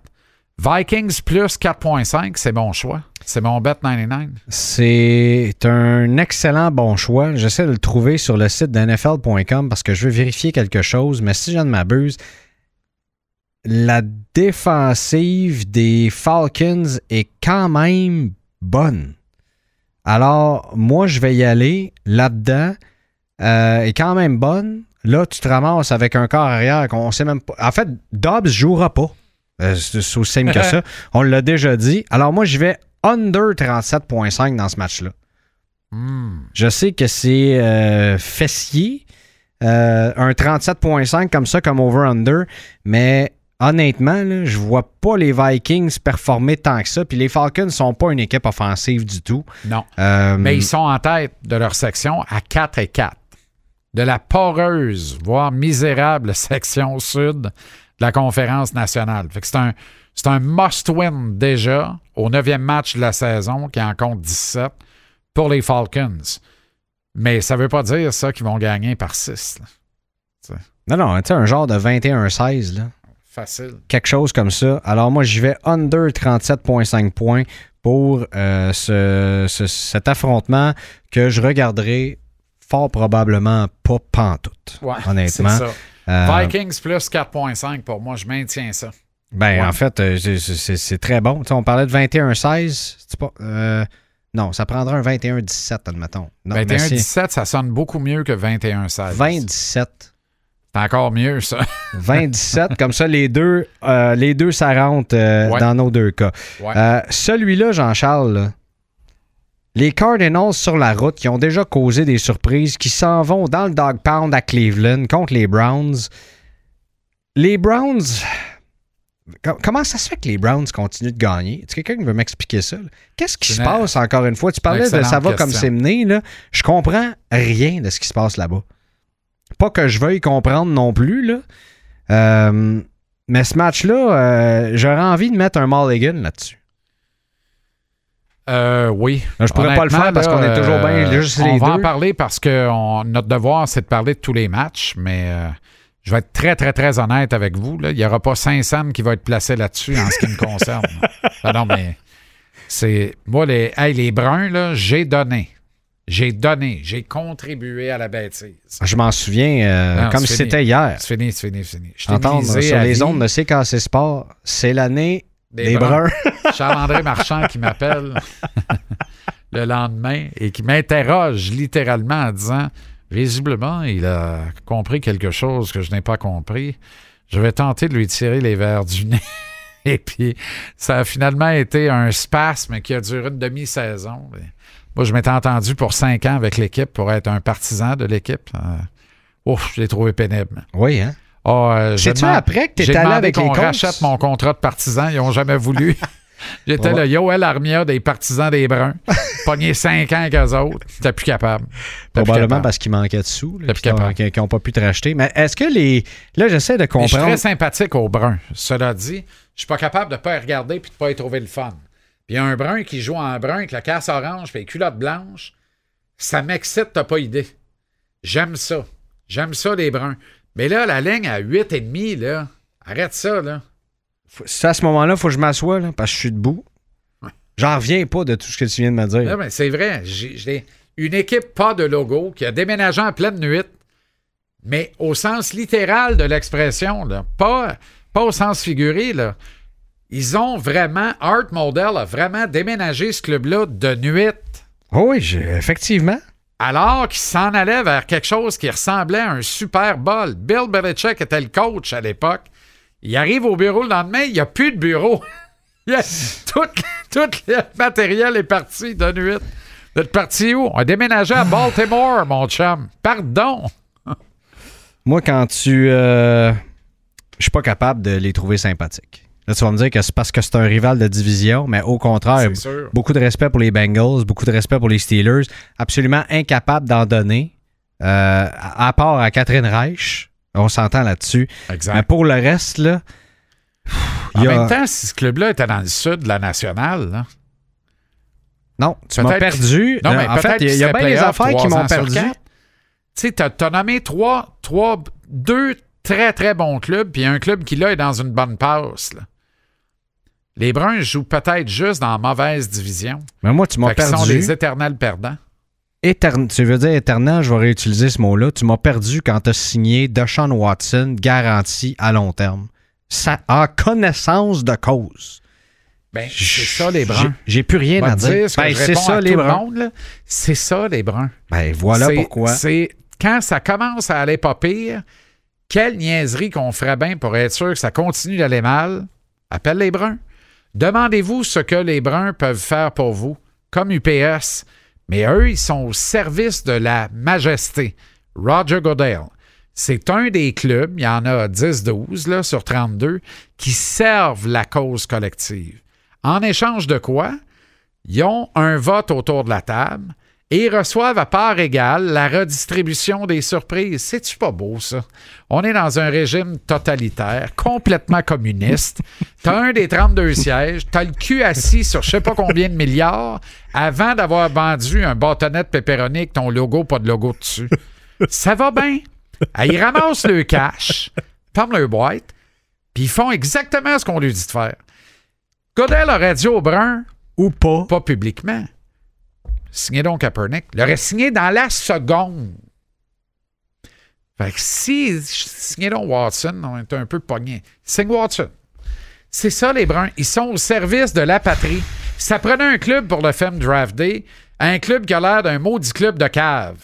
Vikings plus 4,5, c'est mon choix. C'est mon bet 99. C'est un excellent bon choix. J'essaie de le trouver sur le site de NFL.com parce que je veux vérifier quelque chose, mais si je ne m'abuse, la défensive des Falcons est quand même bonne. Alors, moi, je vais y aller là-dedans. Euh, est quand même bonne. Là, tu te ramasses avec un corps arrière qu'on sait même pas. En fait, Dobbs jouera pas. Euh, c'est aussi simple que ça. On l'a déjà dit. Alors, moi, je vais under 37.5 dans ce match-là. Hmm. Je sais que c'est euh, fessier, euh, un 37.5 comme ça, comme over-under, mais honnêtement, là, je vois pas les Vikings performer tant que ça. Puis les Falcons sont pas une équipe offensive du tout. Non. Euh, Mais ils sont en tête de leur section à 4 et 4. De la poreuse, voire misérable section sud de la conférence nationale. Fait que c'est un, c'est un must-win déjà au neuvième match de la saison qui en compte 17 pour les Falcons. Mais ça veut pas dire ça qu'ils vont gagner par 6. là. Non, non, tu sais, un genre de 21-16, là. Facile. quelque chose comme ça. Alors moi, je vais under 37.5 points pour euh, ce- ce- cet affrontement que je regarderai fort probablement pas pantoute, Ouais, honnêtement. ça. Euh, Vikings plus 4.5 pour moi, je maintiens ça. ben, Ouais. en fait, euh, c'est- très bon. Tu sais, on parlait de 21-16. c'est pas, euh, non, ça prendra un 21-17, admettons. Non, mais c'est 21-17, ça sonne beaucoup mieux que 21-16. 20-17. C'est encore mieux, ça. 20-17, comme ça, les deux, euh, les deux s'arrentent euh, Ouais. dans nos deux cas. Ouais. Euh, Celui-là, Jean-Charles, les Cardinals sur la route qui ont déjà causé des surprises, qui s'en vont dans le dog pound à Cleveland contre les Browns. Les Browns. Com- Comment ça se fait que les Browns continuent de gagner? Est-ce quelqu'un qui veut m'expliquer ça? Qu'est-ce qui se passe encore une fois? Tu parlais de ça va comme c'est mené. Là. Je comprends rien de ce qui se passe là-bas. Pas que je veuille comprendre non plus. Là. Euh, mais ce match-là, euh, j'aurais envie de mettre un mulligan là-dessus. Euh, oui. Là, je pourrais pas le faire parce qu'on est toujours bien euh, juste On les va en parler parce que on- notre devoir, c'est de parler de tous les matchs, mais je vais être très, très, très honnête avec vous. là. Il n'y aura pas 500 qui va être placé là-dessus en ce qui me concerne. Ah non, mais c'est. Moi, les, hey, les bruns, là, j'ai donné. J'ai donné. J'ai contribué à la bêtise. Je m'en souviens euh, Non, comme si c'était hier. C'est fini, c'est fini, c'est fini. Je Entendre sur les vie. ondes de CKC Sport, c'est l'année Des des, Bruns. bruns. Charles-André Marchand qui m'appelle le lendemain et qui m'interroge littéralement en disant Visiblement, il a compris quelque chose que je n'ai pas compris. Je vais tenter de lui tirer les verres du nez. Et puis, ça a finalement été un spasme qui a duré une demi-saison. Mais Moi, je m'étais entendu pour cinq ans avec l'équipe pour être un partisan de l'équipe. Euh, ouf, je l'ai trouvé pénible. Oui, hein? Ah, euh, C'est-tu après que t'es j'ai allé avec les rachète mon contrat de partisan. Ils n'ont jamais voulu. J'étais Ouais. le Yoel Armia des partisans des Bruns. Pogné cinq ans avec eux autres. J'étais plus capable. Plus Probablement capable. parce qu'il manquait de sous, là, T'es plus capable. qu'ils n'ont pas pu te racheter. Mais est-ce que les. Là, j'essaie de Mais je suis comprendre. très sympathique aux Bruns. Cela dit, je suis pas capable de pas y regarder puis de pas y trouver le fun. Puis un Brun qui joue en brun avec la casse orange puis les culottes blanches, ça m'excite, t'as pas idée. J'aime ça. J'aime ça, les Bruns. Mais là, la ligne à 8,5, là, arrête ça, là. C'est à ce moment-là, il faut que je m'assoie, là, parce que je suis debout. J'en reviens pas de tout ce que tu viens de me dire. Non, mais c'est vrai. J'ai j'ai une équipe pas de logo qui a déménagé en pleine nuit, mais au sens littéral de l'expression, là, pas, pas au sens figuré. Là. Ils ont vraiment, Art Model a vraiment déménagé ce club-là de nuit, Oh oui, effectivement. alors qu'ils s'en allaient vers quelque chose qui ressemblait à un Super Bowl. Bill Belichick était le coach à l'époque. Il arrive au bureau le lendemain, il n'y a plus de bureau. A- tout le matériel est parti de nuit. Vous êtes parti où? On a déménagé à Baltimore, mon chum. Pardon. Moi, quand tu. euh, Je suis pas capable de les trouver sympathiques. Là, tu vas me dire que c'est parce que c'est un rival de division, mais au contraire, beaucoup de respect pour les Bengals, beaucoup de respect pour les Steelers. Absolument incapable d'en donner, euh, à part à Catherine Reich. On s'entend là-dessus. Mais pour le reste, là. En a- même temps, si ce club-là était dans le sud de la nationale, là, Non, tu m'as perdu. Non, Euh, mais en fait, il y a, y bien des affaires qui m'ont perdu. Tu sais, t'as t'as nommé trois, trois, deux très, très bons clubs, puis un club qui, là, est dans une bonne passe. là. Les Bruns jouent peut-être juste dans la mauvaise division. Mais moi, tu m'as Fait qu'ils sont perdu. les éternels perdants. Éterne- tu veux dire éternel, je vais réutiliser ce mot-là. Tu m'as perdu quand tu as signé Deshaun Watson garantie à long terme. Ça, en connaissance de cause. Ben, c'est ça, les Bruns. J'ai- plus rien à dire. Ben, c'est ça, à les Bruns. C'est ça, les Bruns. Ben, voilà pourquoi. C'est quand ça commence à aller pas pire, quelle niaiserie qu'on ferait bien pour être sûr que ça continue d'aller mal. Appelle les Bruns. Demandez-vous ce que les Bruns peuvent faire pour vous, comme UPS. Mais eux, ils sont au service de la majesté. Roger Goodell. C'est un des clubs, il y en a 10-12 là, sur 32, qui servent la cause collective. En échange de quoi? Ils ont un vote autour de la table et ils reçoivent à part égale la redistribution des surprises. C'est-tu pas beau, ça? On est dans un régime totalitaire, complètement communiste. T'as un des 32 sièges, t'as le cul assis sur je sais pas combien de milliards avant d'avoir vendu un bâtonnet de pepperoni avec ton logo, pas de logo dessus. Ça va bien. Ah, Ils ramassent le cash, ferment leur boîte, puis ils font exactement ce qu'on lui dit de faire. Godel aurait dit au brun, Ou pas. pas publiquement. Signé donc Kaepernick. L'aurait signé dans la seconde. Fait que si signé donc Watson, on est un peu pogné. Signe Watson. C'est ça, les Bruns. Ils sont au service de la patrie. Ça prenait un club pour le Femme Draft Day, un club qui a l'air d'un maudit club de cave.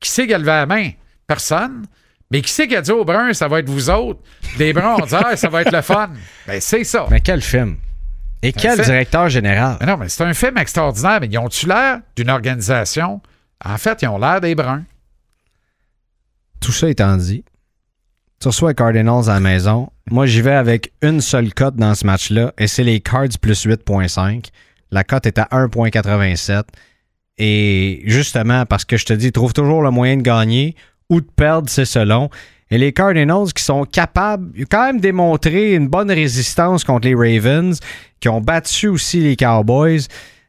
Qui sait qui a levé la main? Personne. Mais qui sait qui a dit aux Bruns, ça va être vous autres? Les Bruns ont dit, ah, ça va être le fun. Ben, c'est ça. Mais quel film? Et quel directeur général? Mais non, mais c'est un film extraordinaire. Mais ils ont-tu l'air d'une organisation? En fait, ils ont l'air des bruns. Tout ça étant dit, tu reçois les Cardinals à la maison. Moi, j'y vais avec une seule cote dans ce match-là, et c'est les Cards plus 8.5. La cote est à 1.87. Et justement, parce que je te dis, ils trouvent toujours le moyen de gagner ou de perdre, c'est selon. Et les Cardinals qui sont capables, quand même démontré une bonne résistance contre les Ravens, qui ont battu aussi les Cowboys.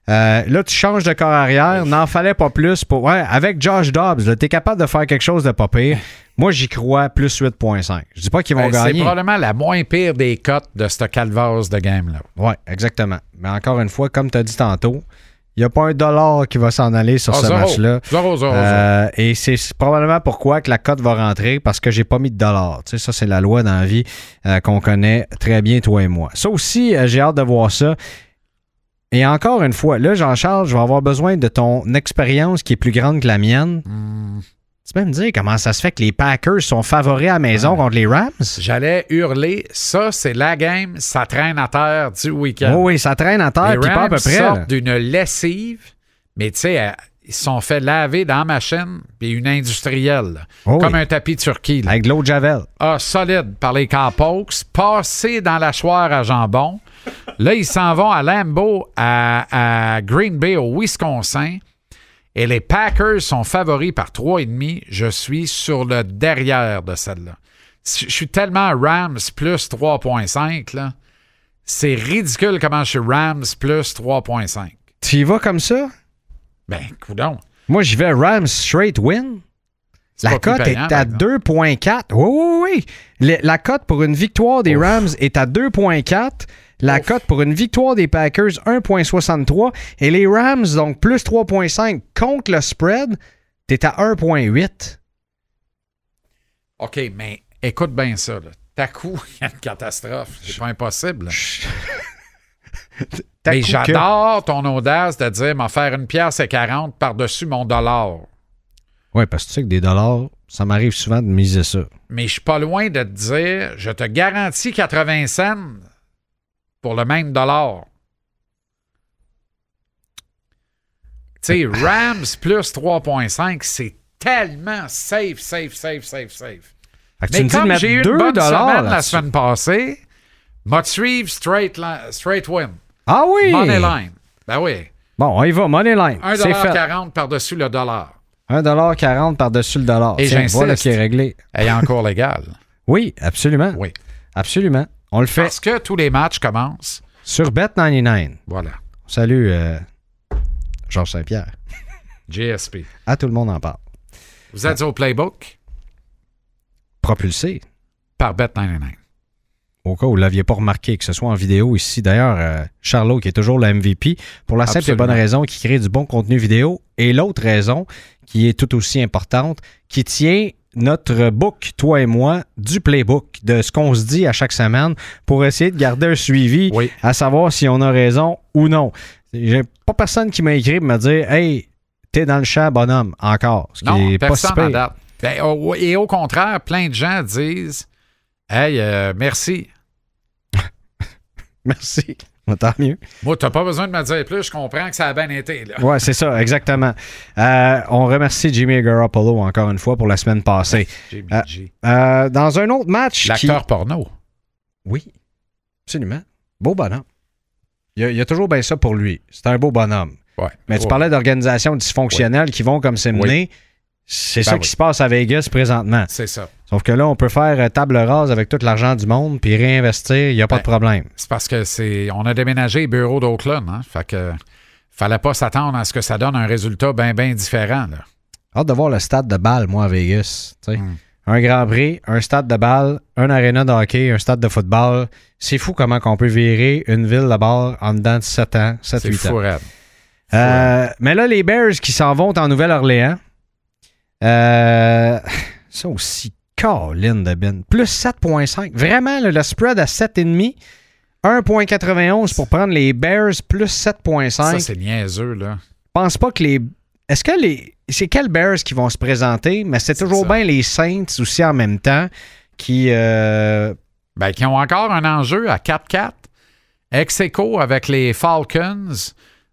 Euh, là, tu changes de corps arrière. N'en fallait pas plus. Pour... Ouais, avec Josh Dobbs, tu es capable de faire quelque chose de pas pire. Moi, j'y crois plus 8.5. Je dis pas qu'ils vont Ben, C'est gagner. probablement la moins pire des cotes de ce calvaire de game-là. Oui, exactement. Mais encore une fois, comme tu as dit tantôt, il n'y a pas un dollar qui va s'en aller sur Ah, ce match-là. Zéro, zéro, zéro. Euh, et c'est probablement pourquoi que la cote va rentrer parce que j'ai pas mis de dollars. Tu sais, ça, c'est la loi dans la vie euh, qu'on connaît très bien, toi et moi. Ça aussi, euh, j'ai hâte de voir ça. Et encore une fois, là, Jean-Charles, je vais avoir besoin de ton expérience qui est plus grande que la mienne. Hmm. Tu peux me dire comment ça se fait que les Packers sont favoris à la maison contre les Rams? J'allais hurler, ça, c'est la game, ça traîne à terre du week-end. Oh oui, ça traîne à terre, Les pas à Rams peu près. sortent d'une lessive, mais tu sais, euh, ils se sont fait laver dans la machine, puis une industrielle. Oh comme oui. un tapis de turquie. là. Avec de l'eau de Javel. Ah, solide par les Cowpokes, passé dans la choire à jambon. Là, ils s'en vont à Lambeau, à, à Green Bay, au Wisconsin. Et les Packers sont favoris par 3,5. Je suis sur le derrière de celle-là. Je suis tellement Rams plus 3,5. là. C'est ridicule comment je suis Rams plus 3,5. Tu y vas comme ça? Ben, coudon. Moi, j'y vais Rams straight win. La cote est à par exemple. 2,4. Oui, oui, oui. Le- la cote pour une victoire des Rams est à 2,4. La cote pour une victoire des Packers, 1,63. Et les Rams, donc plus 3,5 contre le spread, t'es à 1,8. OK, mais écoute bien ça. Là. T'as coup, il y a une catastrophe. C'est pas impossible. Mais j'adore ton audace de dire m'en faire une pièce et 40 par-dessus mon dollar. Oui, parce que tu sais que des dollars, ça m'arrive souvent de miser ça. Mais je suis pas loin de te dire, je te garantis 80 cents pour le même dollar. Tu sais, Rams plus 3.5, c'est tellement safe, safe, safe, safe, safe. Mais comme j'ai eu une 2 bonne dollars semaine la semaine passée, m'a straight, straight win. Ah oui! Money line. Ben oui. Bon, on y va, money line. C'est fait. 1,40$ par-dessus le dollar. 1,40$ par-dessus le dollar. Et j'insiste. voilà qui est réglé. Ayant encore légal. Oui, absolument. Oui. Absolument. On le fait Parce que tous les matchs commencent. sur Bet99. Voilà. Salut, euh, Georges Saint-Pierre. GSP. À tout le monde en parle. Vous êtes au playbook? Propulsé. par Bet99. Au cas où vous ne l'aviez pas remarqué, que ce soit en vidéo ici. D'ailleurs, euh, Charlot, qui est toujours le MVP, pour la simple et bonne raison qu'il crée du bon contenu vidéo. Et l'autre raison, qui est tout aussi importante, qui tient notre book, toi et moi, du playbook, de ce qu'on se dit à chaque semaine pour essayer de garder un suivi Oui. à savoir si on a raison ou non. J'ai pas personne qui m'a écrit pour me dire Hey, t'es dans le champ, bonhomme, encore. Ce qui Non, est pas si personne pire. Ben, au- et au contraire, plein de gens disent Hey, euh, merci. Merci. Tant mieux. Moi, t'as pas besoin de me dire plus, je comprends que ça a bien été. Là. Ouais, c'est ça, exactement. Euh, on remercie Jimmy Garoppolo encore une fois pour la semaine passée. JBG. Euh, dans un autre match. qui- L'acteur porno. Oui, absolument. Beau bonhomme. Il y, a, il y a toujours bien ça pour lui. C'est un beau bonhomme. Ouais. Mais tu parlais d'organisations dysfonctionnelles qui vont comme c'est mené. C'est ça Ben qui oui. se passe à Vegas présentement. C'est ça. Sauf que là, on peut faire euh, table rase avec tout l'argent du monde puis réinvestir. Il n'y a pas Ben, de problème. C'est parce que c'est. On a déménagé les bureaux d'Oakland, hein? Fait que fallait pas s'attendre à ce que ça donne un résultat bien, bien différent. Là. Hâte de voir le stade de balle, moi, à Vegas. tu sais. Mm. Un Grand Prix, un stade de balle, un aréna de hockey, un stade de football. C'est fou comment qu'on peut virer une ville de bord en dedans de 7 ans, 7, C'est 8 fou, ans. raide. Euh, mais là, les Bears qui s'en vont en Nouvelle-Orléans. Euh, ça aussi, Colin de Ben. Plus 7,5. Vraiment, le spread à 7,5. 1,91 pour prendre les Bears, plus 7,5. Ça, c'est niaiseux, là. pense pas que les. Est-ce que les. C'est quels Bears qui vont se présenter, mais c'est toujours ça. bien les Saints aussi en même temps qui. euh, Ben, qui ont encore un enjeu à 4-4. Ex aequo avec les Falcons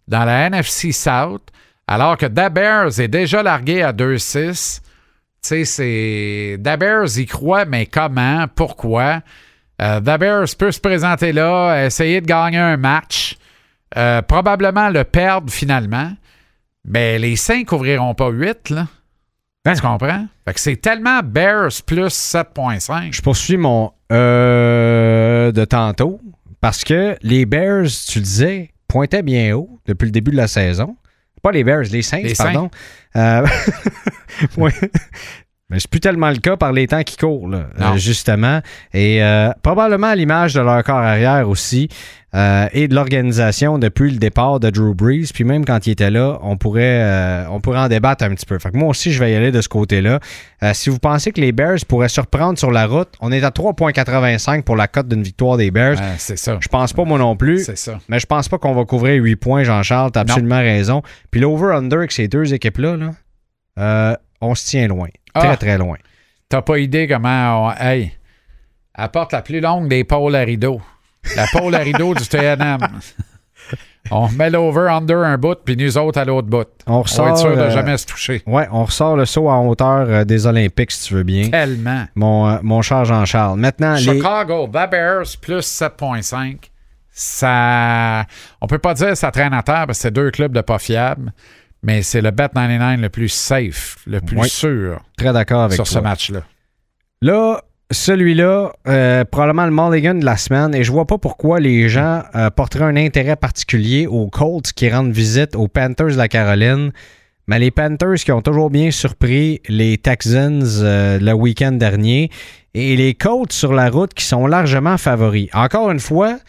dans la NFC South, alors que Da Bears est déjà largué à 2-6. Tu sais, c'est. Da Bears y croit, mais comment? Pourquoi? Euh, Da Bears peut se présenter là, essayer de gagner un match, euh, probablement le perdre finalement. Mais les 5 couvriront pas 8, là. Hein? Tu comprends? Fait que c'est tellement Bears plus 7.5. je poursuis mon euh, de tantôt parce que les Bears, tu le disais, pointaient bien haut depuis le début de la saison. Pas les Bears, les Saints, Les pardon. Euh, ouais. Mais c'est plus tellement le cas par les temps qui courent, là, justement. Et euh, probablement à l'image de leur corps arrière aussi euh, et de l'organisation depuis le départ de Drew Brees. Puis même quand il était là, on pourrait, euh, on pourrait en débattre un petit peu. Fait que moi aussi, je vais y aller de ce côté-là. Euh, si vous pensez que les Bears pourraient surprendre sur la route, on est à 3,85 pour la cote d'une victoire des Bears. Ouais, c'est ça. Je pense pas, moi non plus. C'est ça. Mais je pense pas qu'on va couvrir 8 points, Jean-Charles. T'as absolument raison. Puis l'over-under avec ces deux équipes-là, là, on se tient loin. Très, Ah. très loin. T'as pas idée comment on. Hey, apporte la plus longue des pôles à rideau. La pôle à rideau du TNM. On met l'over-under un bout, puis nous autres à l'autre bout. On On va ressort, être sûr de euh, jamais se toucher. Ouais, on ressort le saut en hauteur euh, des Olympiques, si tu veux bien. Tellement. Mon, euh, mon cher Jean-Charles. Maintenant, les... Chicago, The Bears plus 7.5. Ça. On peut pas dire que ça traîne à terre parce que c'est deux clubs de pas fiables, mais c'est le Bet 99 le plus safe, le plus Oui. sûr Très d'accord avec sur toi. ce match-là. Là, celui-là, euh, probablement le mulligan de la semaine, et je vois pas pourquoi les gens euh, porteraient un intérêt particulier aux Colts qui rendent visite aux Panthers de la Caroline. Mais les Panthers qui ont toujours bien surpris les Texans euh, le week-end dernier et les Colts sur la route qui sont largement favoris. Encore une fois,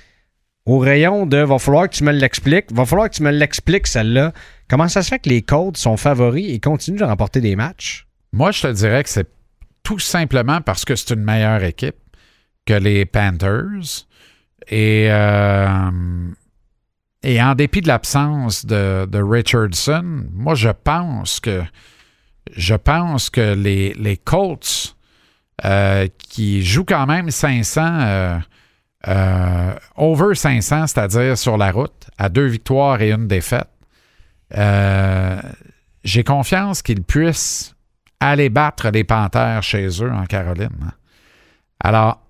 au rayon de va falloir que tu me l'expliques, va falloir que tu me l'expliques celle-là. Comment ça se fait que les Colts sont favoris et continuent de remporter des matchs? Moi, je te dirais que c'est tout simplement parce que c'est une meilleure équipe que les Panthers. Et, euh, en dépit de l'absence de, Richardson, moi, je pense que je pense que les, Colts, euh, qui jouent quand même 500, euh, over 500, c'est-à-dire sur la route, à deux victoires et une défaite, j'ai confiance qu'ils puissent aller battre les Panthères chez eux en Caroline. Alors,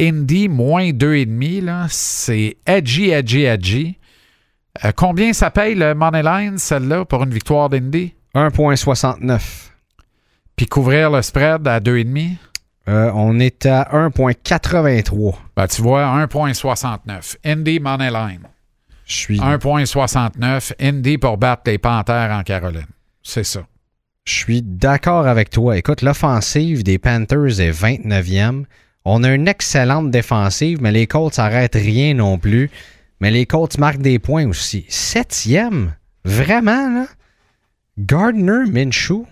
Indy, moins 2,5, là, c'est edgy, edgy, edgy. Euh, combien ça paye le Moneyline, celle-là, pour une victoire d'Indy? 1,69. Puis couvrir le spread à 2,5? Euh, on est à 1,83. Ben, tu vois, 1,69. Indy Moneyline. Je suis, 1,69. Indy pour battre les Panthères en Caroline. C'est ça. Je suis d'accord avec toi. Écoute, l'offensive des Panthers est 29e. On a une excellente défensive, mais les Colts n'arrêtent rien non plus. Mais les Colts marquent des points aussi. Septième? Vraiment, là? Gardner Minshew?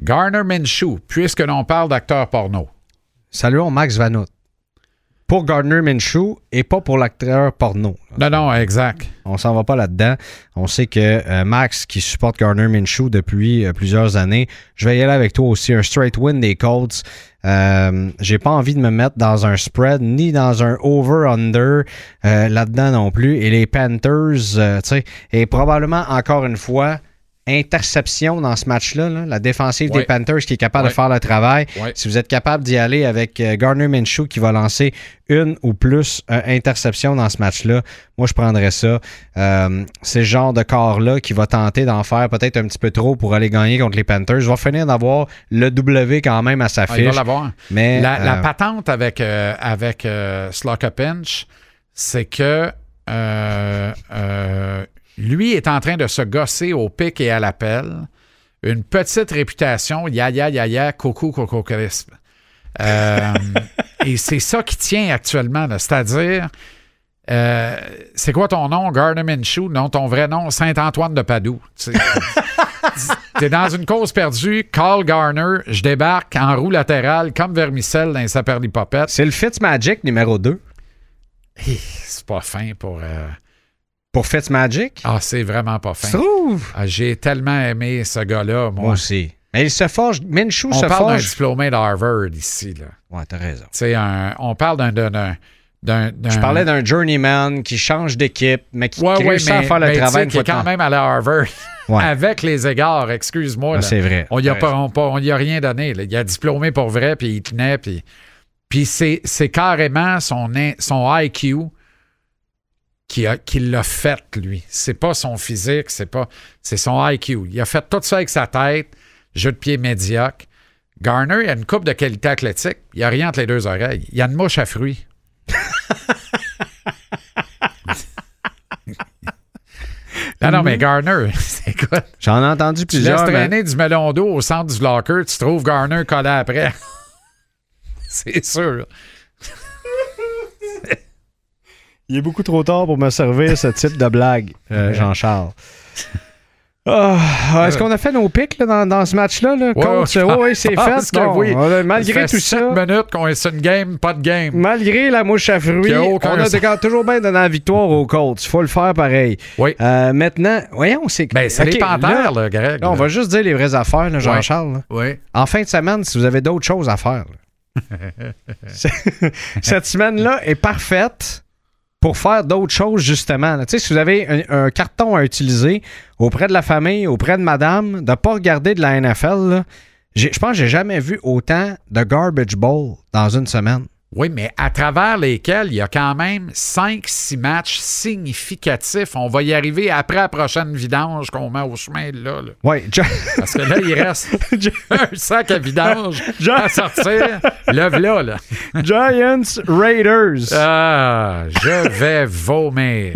Garner Minshew, puisque l'on parle d'acteur porno. Saluons Max Vanout. Pour Gardner Minshew et pas pour l'acteur porno. Non, non, exact. On s'en va pas là-dedans. On sait que euh, Max, qui supporte Gardner Minshew depuis euh, plusieurs années, je vais y aller avec toi aussi. Un straight win des Colts. Euh, J'ai pas envie de me mettre dans un spread ni dans un over-under là-dedans non plus. Et les Panthers, tu sais, et probablement encore une fois, interception dans ce match-là. là. La défensive Ouais. des Panthers qui est capable Ouais. de faire le travail. Ouais. Si vous êtes capable d'y aller avec euh, Gardner Minshew qui va lancer une ou plus euh, interceptions dans ce match-là, moi je prendrais ça. Euh, c'est le genre de corps-là qui va tenter d'en faire peut-être un petit peu trop pour aller gagner contre les Panthers. Va finir d'avoir le W quand même à sa Ah, il va fiche. l'avoir. mais La, la patente avec, euh, avec Pinch, c'est que euh, euh, lui est en train de se gosser au pic et à l'appel. Une petite réputation, ya ya ya ya, coucou coco crisp. Euh, et c'est ça qui tient actuellement, c'est-à-dire, euh, c'est quoi ton nom, Gardner Minshew? Non, ton vrai nom, Saint-Antoine de Padoue. T'es dans une cause perdue, Carl Garner, je débarque en roue latérale comme vermicelle dans les saperlipopette. c'est le Fitzmagic numéro 2 C'est pas fin pour. euh, pour Fitzmagic? Ah, c'est vraiment pas fin. trouves? Ah, J'ai tellement aimé ce gars-là, Moi moi. aussi. Mais il se forge. Minshew On se parle d'un forge. diplômé d'Harvard ici, là. Ouais, t'as raison. Un- on parle d'un. Je parlais d'un journeyman qui change d'équipe, mais qui, Ouais, qui ouais, réussit mais, à faire le travail qui est quand temps. même allé à Harvard Ouais. avec les égards, excuse-moi. Ah, c'est vrai. On y a pas, on, on y a rien donné. là. Il a diplômé pour vrai, puis il tenait, puis, puis c'est, c'est carrément son, son IQ qui, a, qui l'a fait, lui. C'est pas son physique, c'est pas, c'est son IQ. Il a fait tout ça avec sa tête, jeu de pied médiocre. Garner, il a une coupe de qualité athlétique. Il n'y a rien entre les deux oreilles. Il y a une mouche à fruits. Non, lui. mais Garner, écoute, J'en ai entendu tu laisses plusieurs. mais- traîner du melon d'eau au centre du locker, tu trouves Garner collé après. C'est sûr. Il est beaucoup trop tard pour me servir ce type de blague, euh, Jean-Charles. Ah, Est-ce qu'on a fait nos pics là, dans, dans ce match-là? Là, contre- je Ouais, ouais, c'est fait. que bon. oui. On a- malgré tout sept ça, minutes qu'on est sur une game, pas de game. malgré la mouche à fruits, aucun on a quand- toujours bien donné la victoire aux Colts. Il faut le faire pareil. Oui. Euh, maintenant, voyons, c'est Ben, c'est Ok, les Panthères, là, là, Greg. là, on là. va juste dire les vraies affaires, là, Jean-Charles. Oui. En fin de semaine, si vous avez d'autres choses à faire, là. cette semaine-là est parfaite pour faire d'autres choses, justement. là. Si vous avez un, carton à utiliser auprès de la famille, auprès de madame, de ne pas regarder de la NFL, je pense que j'ai jamais vu autant de garbage bowl dans une semaine. Oui, mais à travers lesquels il y a quand même 5-6 matchs significatifs. On va y arriver après la prochaine vidange qu'on met au chemin de là. là. Oui, Parce que là, il reste un sac à vidange à sortir. Le là, là. Giants Raiders. Ah, je vais vomir.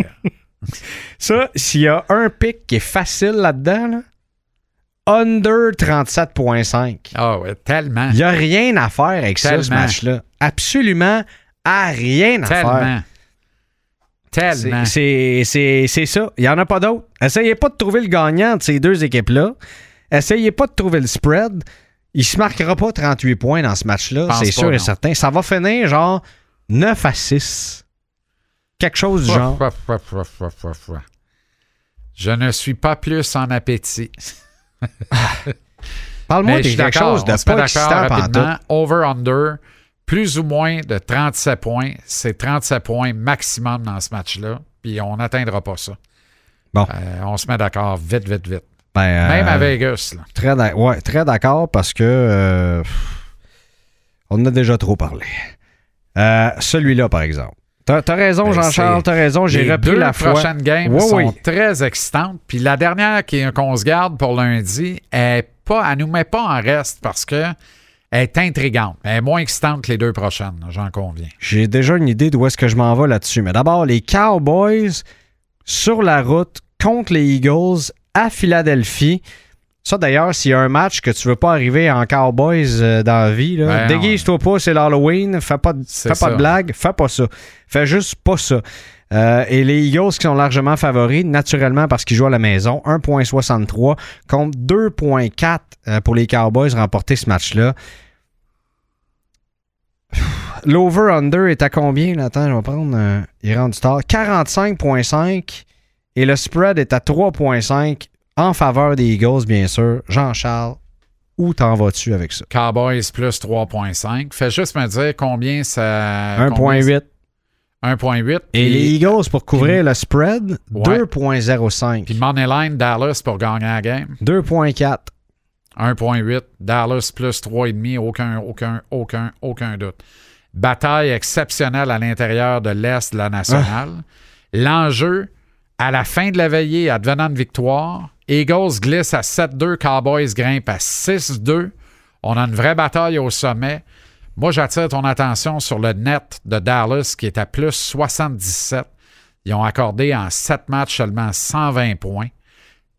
Ça, s'il y a un pic qui est facile là-dedans, là, under 37.5. Ah ouais, tellement. Il n'y a rien à faire avec ça, ce match-là. Absolument à rien à faire. Tellement. Tellement. C'est- ça. Il n'y en a pas d'autres. Essayez pas de trouver le gagnant de ces deux équipes-là. Essayez pas de trouver le spread. Il se marquera pas 38 points dans ce match-là, c'est sûr et certain. Ça va finir genre 9 à 6. Quelque chose du genre. Je ne suis pas plus en appétit. Parle-moi Mais je de quelque chose de pas excitant. Over-under, plus ou moins de 37 points. C'est 37 points maximum dans ce match-là. Puis on n'atteindra pas ça. Bon. Euh, on se met d'accord vite, vite, vite. Ben, euh, Même à Vegas. Là. Très, d'ac- ouais, très d'accord parce que euh, on en a déjà trop parlé. Celui-là, par exemple. T'as as raison, Ben, Jean-Charles, t'as raison, j'ai Les repris deux la foi. prochaines games Oui, sont oui. très excitantes. Puis la dernière qui- qu'on se garde pour lundi, elle pas, elle nous met pas en reste parce que elle est intrigante. Elle est moins excitante que les deux prochaines, j'en conviens. J'ai déjà une idée d'où est-ce que je m'en vais là-dessus. Mais d'abord, les Cowboys sur la route contre les Eagles à Philadelphie. Ça, d'ailleurs, s'il y a un match que tu veux pas arriver en Cowboys euh, dans la vie, Ben déguise-toi pas, c'est l'Halloween, fais pas, de- fais pas de blague, fais pas ça. Fais juste pas ça. Euh, et les Eagles qui sont largement favoris, naturellement parce qu'ils jouent à la maison, 1.63 contre 2.4 euh, pour les Cowboys remporter ce match-là. L'over-under est à combien? Là? Attends, je vais prendre. euh, il rentre du tard. 45,5 et le spread est à 3,5 en faveur des Eagles, bien sûr. Jean-Charles, où t'en vas-tu avec ça? Cowboys plus 3.5. Fais juste me dire combien ça. combien 1,8. 1.8. Et les Eagles, pour couvrir le spread, Ouais. 2,05. Puis Moneyline, Dallas pour gagner la game. 2,4. 1.8. Dallas plus 3,5. Aucun, aucun, aucun, aucun doute. Bataille exceptionnelle à l'intérieur de l'Est de la nationale. L'enjeu, à la fin de la veillée, advenant de victoire, Eagles glisse à 7-2, Cowboys grimpe à 6-2. On a une vraie bataille au sommet. Moi, j'attire ton attention sur le net de Dallas qui est à plus 77. Ils ont accordé en 7 matchs seulement 120 points.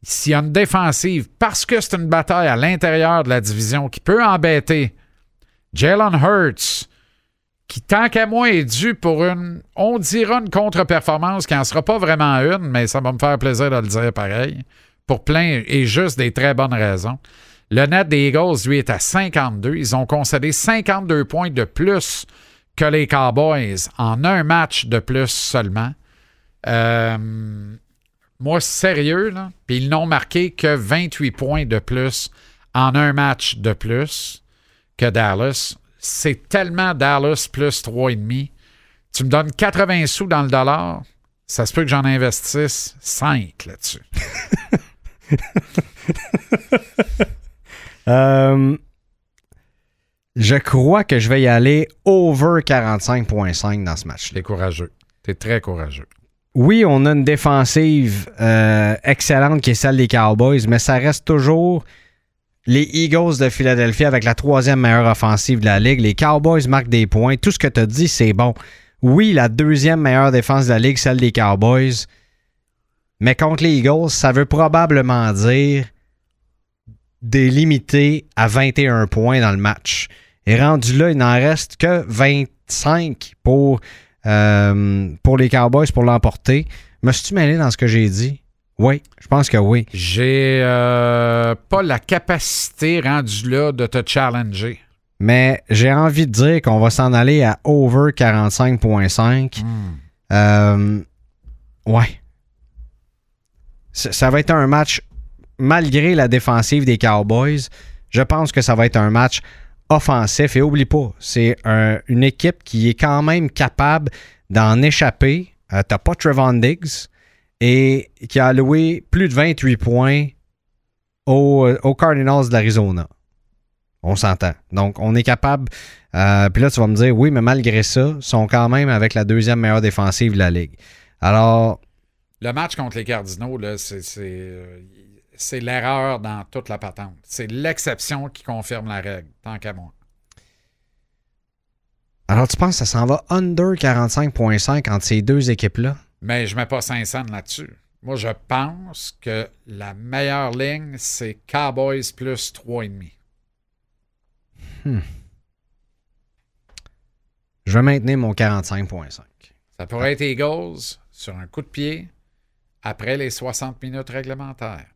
S'il y a une défensive, parce que c'est une bataille à l'intérieur de la division qui peut embêter Jalen Hurts, qui, tant qu'à moi, est dû pour une, on dira une contre-performance qui n'en sera pas vraiment une, mais ça va me faire plaisir de le dire pareil, pour plein et juste des très bonnes raisons. Le net des Eagles, lui, est à 52. Ils ont concédé 52 points de plus que les Cowboys en un match de plus seulement. Euh, moi, sérieux, là, puis ils n'ont marqué que 28 points de plus en un match de plus que Dallas. C'est tellement Dallas plus 3,5. Tu me donnes 80 sous dans le dollar, ça se peut que j'en investisse 5 là-dessus. Euh, je crois que je vais y aller over 45,5 dans ce match-là. T'es courageux. T'es très courageux. Oui, on a une défensive euh, excellente qui est celle des Cowboys, mais ça reste toujours les Eagles de Philadelphie avec la troisième meilleure offensive de la ligue. Les Cowboys marquent des points. Tout ce que tu as dit, c'est bon. Oui, la deuxième meilleure défense de la ligue, celle des Cowboys. Mais contre les Eagles, ça veut probablement dire des limités à 21 points dans le match. Et rendu là, il n'en reste que 25 pour, euh, pour les Cowboys pour l'emporter. Me suis-tu mêlé dans ce que j'ai dit? Oui, je pense que oui. J'ai euh, pas la capacité rendue là de te challenger. Mais j'ai envie de dire qu'on va s'en aller à over 45.5. Hmm. Euh, ouais. Ça ça va être un match, malgré la défensive des Cowboys, je pense que ça va être un match offensif. Et oublie pas, c'est un- une équipe qui est quand même capable d'en échapper. Euh, T'as pas Trevon Diggs et qui a alloué plus de 28 points aux, aux Cardinals de l'Arizona. On s'entend. Donc, on est capable. euh, Puis là, tu vas me dire, oui, mais malgré ça, ils sont quand même avec la deuxième meilleure défensive de la Ligue. Alors, Le match contre les Cardinals, là, c'est, c'est, l'erreur dans toute la patente. C'est l'exception qui confirme la règle, tant qu'à moi. alors tu penses que ça s'en va under 45.5 entre ces deux équipes-là? Mais je mets pas 500 là-dessus. Moi, je pense que la meilleure ligne, c'est Cowboys plus 3,5. Je vais maintenir mon 45.5. Ça pourrait être Eagles sur un coup de pied après les 60 minutes réglementaires.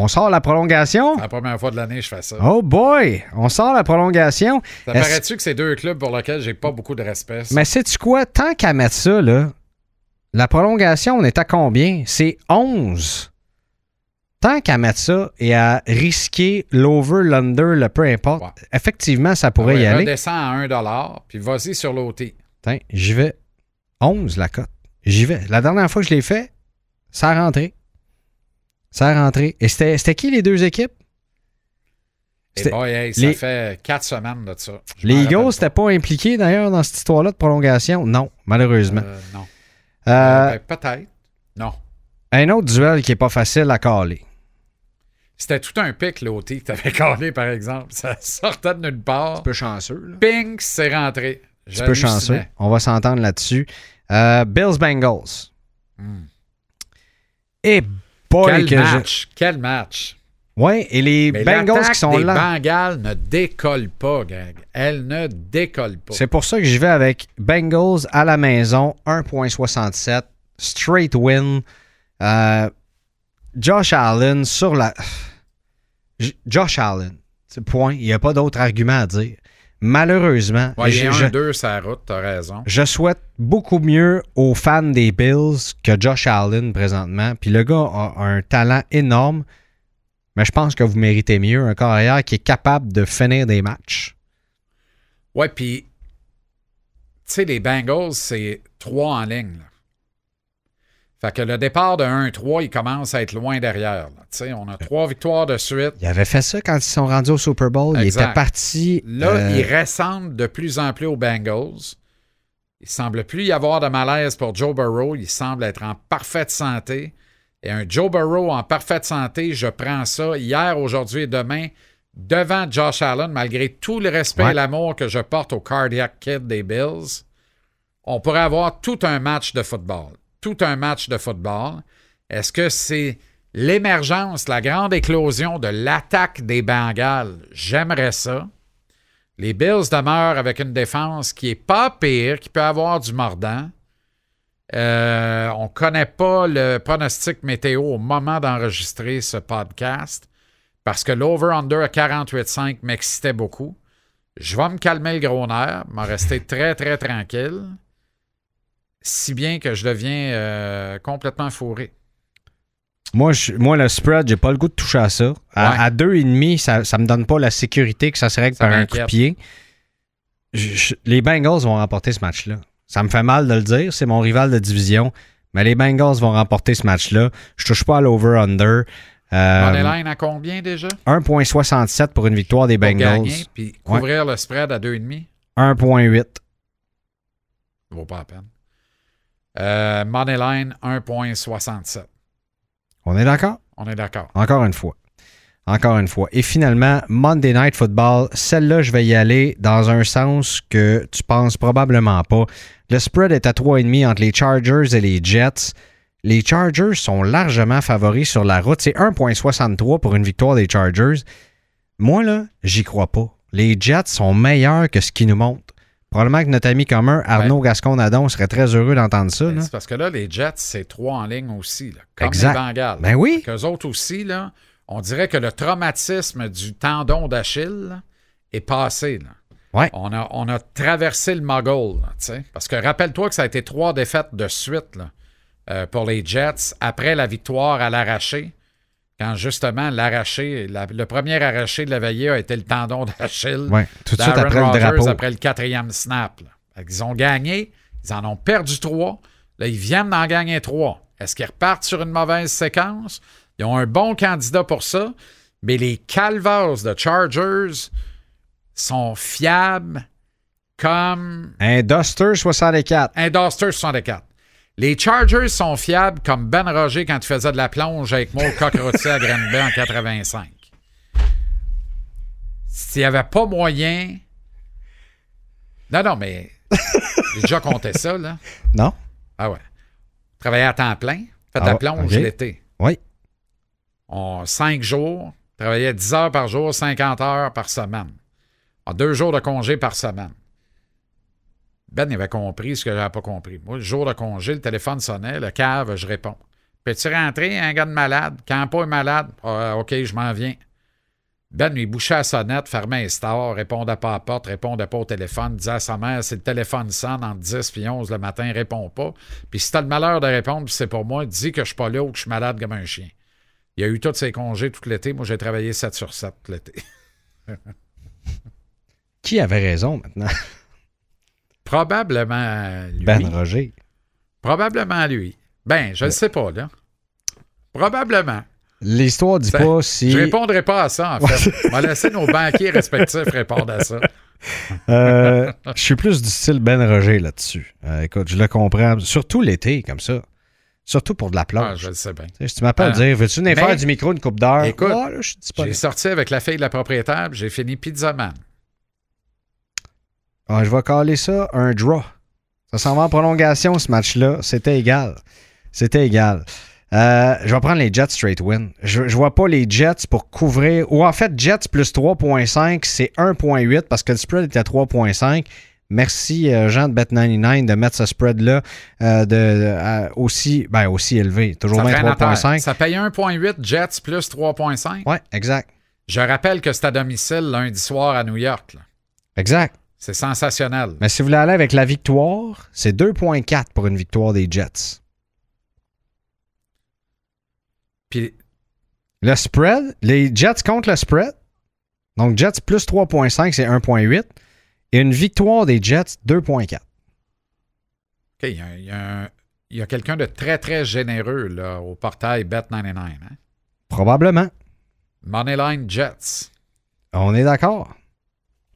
On sort la prolongation? C'est la première fois de l'année que je fais ça. Oh boy! On sort la prolongation. Ça Est-ce- paraît-tu que c'est deux clubs pour lesquels j'ai pas beaucoup de respect? ça? Mais sais-tu quoi? Tant qu'à mettre ça, là, la prolongation, on est à combien? C'est 11. Tant qu'à mettre ça et à risquer l'over, l'under, le peu importe, Ouais. effectivement, ça Ah pourrait ouais, y aller. Redescends à 1 puis vas-y sur l'OT. Tiens, j'y vais. 11 la cote. J'y vais. La dernière fois que je l'ai fait, ça a rentré. Ça a rentré. Et c'était c'était qui les deux équipes? Et C'était- boy, hey, ça les- fait quatre semaines de ça. Je Les Eagles n'étaient pas impliqués d'ailleurs dans cette histoire-là de prolongation? Non, malheureusement. Euh, non. Euh, Euh, ben, Peut-être. Non. un autre duel qui est pas facile à caler. C'était tout un pic, l'OT, que t'avais collé, par exemple. Ça sortait de nulle part. peu chanceux. Là. Ping, c'est rentré. Un peu chanceux. On va s'entendre là-dessus. Euh, Bills Bengals. Hmm. Et boy Quel que je- match! Quel match! Ouais, et les Mais Bengals qui sont des là. Bengals ne décolle pas, gang. Elle ne décolle pas. C'est pour ça que j'y vais avec Bengals à la maison, 1.67, straight win. Euh, Josh Allen sur la. Josh Allen, c'est point. Il n'y a pas d'autre argument à dire. Malheureusement, Ouais, je- un, deux, sa route, t'as raison. je souhaite beaucoup mieux aux fans des Bills que Josh Allen présentement. Puis le gars a un talent énorme, mais je pense que vous méritez mieux. Un carrière qui est capable de finir des matchs. Ouais, puis, tu sais, les Bengals, c'est trois en ligne. là. Fait que le départ de 1-3, il commence à être loin derrière. là. On a trois victoires de suite. Il avait fait ça quand ils sont rendus au Super Bowl. Il était parti. Là, euh, il ressemble de plus en plus aux Bengals. Il semble plus y avoir de malaise pour Joe Burrow. Il semble être en parfaite santé. Et un Joe Burrow en parfaite santé, je prends ça hier, aujourd'hui et demain devant Josh Allen, malgré tout le respect Ouais. et l'amour que je porte au cardiac kid des Bills. On pourrait avoir tout un match de football. Tout un match de football. Est-ce que c'est l'émergence, la grande éclosion de l'attaque des Bengals? J'aimerais ça. Les Bills demeurent avec une défense qui est pas pire, qui peut avoir du mordant. Euh, on ne connaît pas le pronostic météo au moment d'enregistrer ce podcast parce que l'over-under à 48,5 m'excitait beaucoup. Je vais me calmer le gros nerf, m'en rester très, très tranquille, si bien que je deviens euh, complètement fourré. moi, je- moi, le spread, j'ai pas le goût de toucher à ça. À, Ouais. à deux et demi, ça, ça me donne pas la sécurité que ça se règle Ça par un coup de m'inquiète. pied. Je- je- les Bengals vont remporter ce match-là. Ça me fait mal de le dire, c'est mon rival de division, mais les Bengals vont remporter ce match-là. Je touche pas à l'over-under. Euh, Moneyline à combien déjà? 1.67 pour une victoire des Bengals. gagner, puis couvrir le spread à 2,5? 1.8. Ça vaut pas la peine. Euh, Moneyline 1,67. On est d'accord? On est d'accord. Encore une fois. Encore une fois. Et finalement, Monday Night Football, celle-là, je vais y aller dans un sens que tu penses probablement pas. Le spread est à 3,5 entre les Chargers et les Jets. Les Chargers sont largement favoris sur la route. C'est 1,63 pour une victoire des Chargers. Moi, là, j'y crois pas. Les Jets sont meilleurs que ce qu'ils nous montrent. Probablement que notre ami commun, Arnaud Gascon-Nadon, serait très heureux d'entendre ça. Ben, c'est parce que là, les Jets, c'est trois en ligne aussi. Là, comme Exact. les Bengals. Ben oui. Qu'eux autres aussi, là, on dirait que le traumatisme du tendon d'Achille est passé. Là. Ouais. On, a, on a traversé le mogul. là, parce que rappelle-toi que ça a été trois défaites de suite là, euh, pour les Jets après la victoire à l'arraché. Quand justement l'arraché, la- le premier arraché de la veillée a été le tendon d'Achille. Ouais, tout de suite après le drapeau. après le quatrième snap. qu'ils ont gagné, ils en ont perdu trois. Là, ils viennent d'en gagner trois. Est-ce qu'ils repartent sur une mauvaise séquence? Ils ont un bon candidat pour ça, mais les Calvas de Chargers sont fiables comme Un Duster 64. un Duster 64. Les Chargers sont fiables comme Ben Roger quand il faisait de la plonge avec Maud Cockrotier à Granby en 85. S'il n'y avait pas moyen. Non, non, mais. J'ai déjà compté ça, là. Non? Ah ouais. Travailler à temps plein. Fait de Ah la ouais, plonge l'été. Oui. On, cinq jours. Travaillait 10 heures par jour, 50 heures par semaine. En deux jours de congé par semaine. Ben avait compris ce que j'avais pas compris. Moi, le jour de congé, le téléphone sonnait, le cave, je réponds. Peux-tu rentrer, un gars de malade? Quand pas est malade, Ah, OK, je m'en viens. Ben lui bouchait la sonnette, fermait les stores, répondait pas à la porte, répondait pas au téléphone, disait à sa mère, si le téléphone sonne entre 10 et 11 le matin, répond pas. Puis si t'as le malheur de répondre, c'est pour moi, dis que je suis pas là ou que je suis malade comme un chien. Il a eu tous ses congés tout l'été. Moi, j'ai travaillé 7 sur 7 tout l'été. Qui avait raison maintenant? Probablement lui. Ben Roger. Probablement lui. Ben, je ne sais pas, là. Probablement. L'histoire dit pas si. Je répondrai pas à ça, en fait. On va laisser nos banquiers respectifs répondre à ça. Euh, je suis plus du style Ben Roger là-dessus. Euh, écoute, je le comprends. Surtout l'été, comme ça. Surtout pour de la Ah, plage. je le sais bien. Tu sais, si tu m'appelles Ah. dire, veux-tu venir faire du micro une coupe d'heure? Écoute, Ah, suis J'ai sorti avec la fille de la propriétaire, j'ai fini pizzaman. Ah, je vais caler ça un draw. Ça s'en va en prolongation, ce match-là. C'était égal. C'était égal. Euh, je vais prendre les Jets straight win. Je, je vois pas les Jets pour couvrir. Ou en fait, Jets plus 3.5, c'est 1.8 parce que le spread était à 3.5. Merci, euh, Jean de Bet99, de mettre ce spread-là euh, de, aussi, ben, aussi élevé. Toujours bien fait un affaire. 3.5. ça paye 1,8 Jets plus 3,5. Ouais, exact. Je rappelle que c'est à domicile lundi soir à New York. là. Exact. C'est sensationnel. Mais si vous voulez aller avec la victoire, c'est 2.4 pour une victoire des Jets. Puis Le spread, les Jets contre le spread. Donc, Jets plus 3.5, c'est 1.8. Et une victoire des Jets, 2.4. OK, il y a, quelqu'un de très, très généreux là, au portail Bet99. Hein? Probablement. Moneyline Jets. On est d'accord.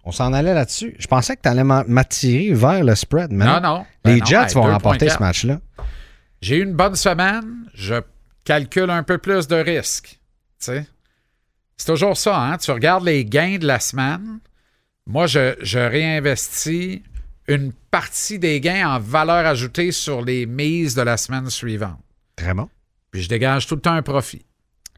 On s'en allait là-dessus. Je pensais que tu allais m'a- m'attirer vers le spread. Mais Non, non. Ben les non, Jets hey, vont 2.4. remporter ce match-là. J'ai eu une bonne semaine. Je calcule un peu plus de risques. C'est toujours ça, hein? Tu regardes les gains de la semaine. Moi, je, je réinvestis une partie des gains en valeur ajoutée sur les mises de la semaine suivante. Très bon. Puis je dégage tout le temps un profit.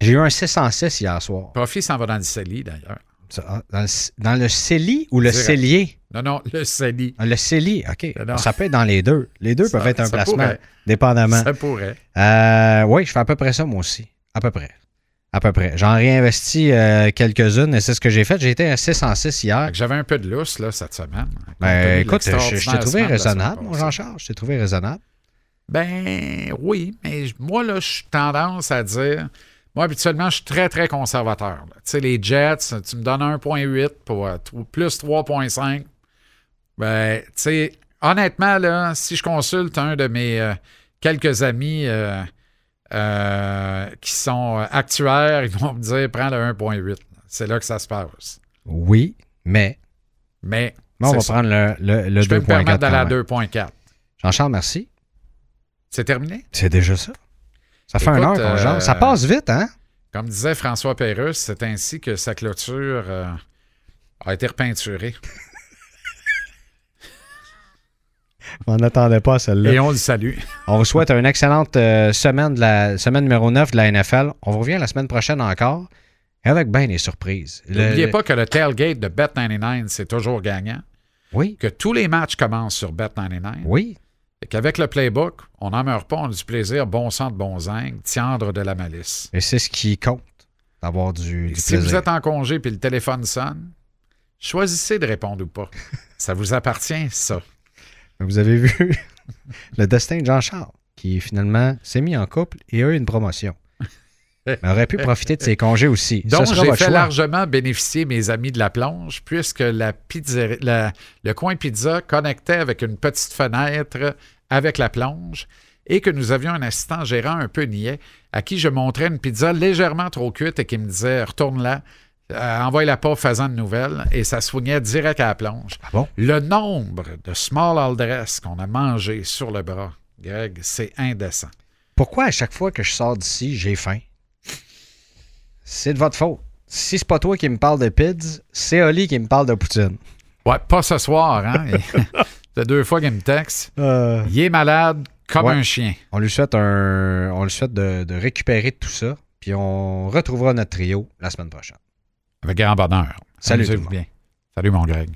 J'ai eu un 606 hier soir. Profit s'en va dans le CELI, d'ailleurs. Ah, Dans le, dans le CELI ou le Direct. CELIer? Non, non, le CELI. Ah, Le CELI, OK. Non. Ça peut être dans les deux. Les deux Ça- peuvent être un placement, pourrait. dépendamment. Ça pourrait. Euh, oui, je fais à peu près ça, moi aussi. À peu près. À peu près. J'en réinvestis euh, quelques-unes et c'est ce que j'ai fait. J'ai été à 6 en 6 hier. J'avais un peu de lousse là, cette semaine. Ben, écoute, je, je t'ai trouvé raisonnable, mon. Jean-Charles. Je t'ai trouvé raisonnable. Ben oui, mais moi, là, je suis tendance à dire. Moi, habituellement, je suis très, très conservateur. Tu sais, les Jets, tu me donnes 1,8 pour euh, plus 3,5. Ben, tu sais, honnêtement, là, si je consulte un de mes euh, quelques amis euh, euh, qui sont actuaires, ils vont me dire prends le 1,8. C'est là que ça se passe. Oui, mais, Mais, mais on va ça. prendre le, le, le je peux me 2.4 permettre d'aller à quand même. 2,4. Jean-Charles, merci. C'est terminé? C'est déjà ça. Ça fait Écoute, un heure qu'on euh, jase. Ça passe vite, hein? Comme disait François Pérusse, c'est ainsi que sa clôture euh, a été repeinturée. On n'attendait pas celle-là. Et on le salue. On vous souhaite une excellente euh, semaine de la semaine numéro 9 de la NFL. On vous revient la semaine prochaine encore avec bien des surprises. N'oubliez pas que le tailgate de Bet99, c'est toujours gagnant. Oui, Que tous les matchs commencent sur Bet99. oui. Qu'avec le playbook, on n'en meurt pas, on a du plaisir, bon sang de bon zinc, tiendre de la malice. Et c'est ce qui compte, d'avoir du, si plaisir. vous êtes en congé puis le téléphone sonne, choisissez de répondre ou pas. Ça vous appartient, ça. Vous avez vu le destin de Jean-Charles, qui finalement s'est mis en couple et a eu une promotion. Mais aurait pu profiter de ses congés aussi. Donc, j'ai fait choix. largement bénéficier mes amis de la plonge, puisque la- le coin pizza connectait avec une petite fenêtre avec la plonge et que nous avions un assistant gérant un peu niais à qui je montrais une pizza légèrement trop cuite et qui me disait Retourne-la, euh, envoie-la pas, faisant de nouvelles. Et ça soignait direct à la plonge. Ah bon? Le nombre de small all dress qu'on a mangé sur le bras, Greg, c'est indécent. Pourquoi à chaque fois que je sors d'ici, j'ai faim? C'est de votre faute. Si c'est pas toi qui me parle de pids, c'est Oli qui me parle de poutine. Ouais, pas ce soir, hein? C'est deux fois qu'il me texte. Euh, Il est malade comme Ouais. un chien. on lui souhaite un, on lui souhaite de, de récupérer tout ça, puis on retrouvera notre trio la semaine prochaine. Avec grand bonheur. Salut tout le monde. bien. Salut mon Greg.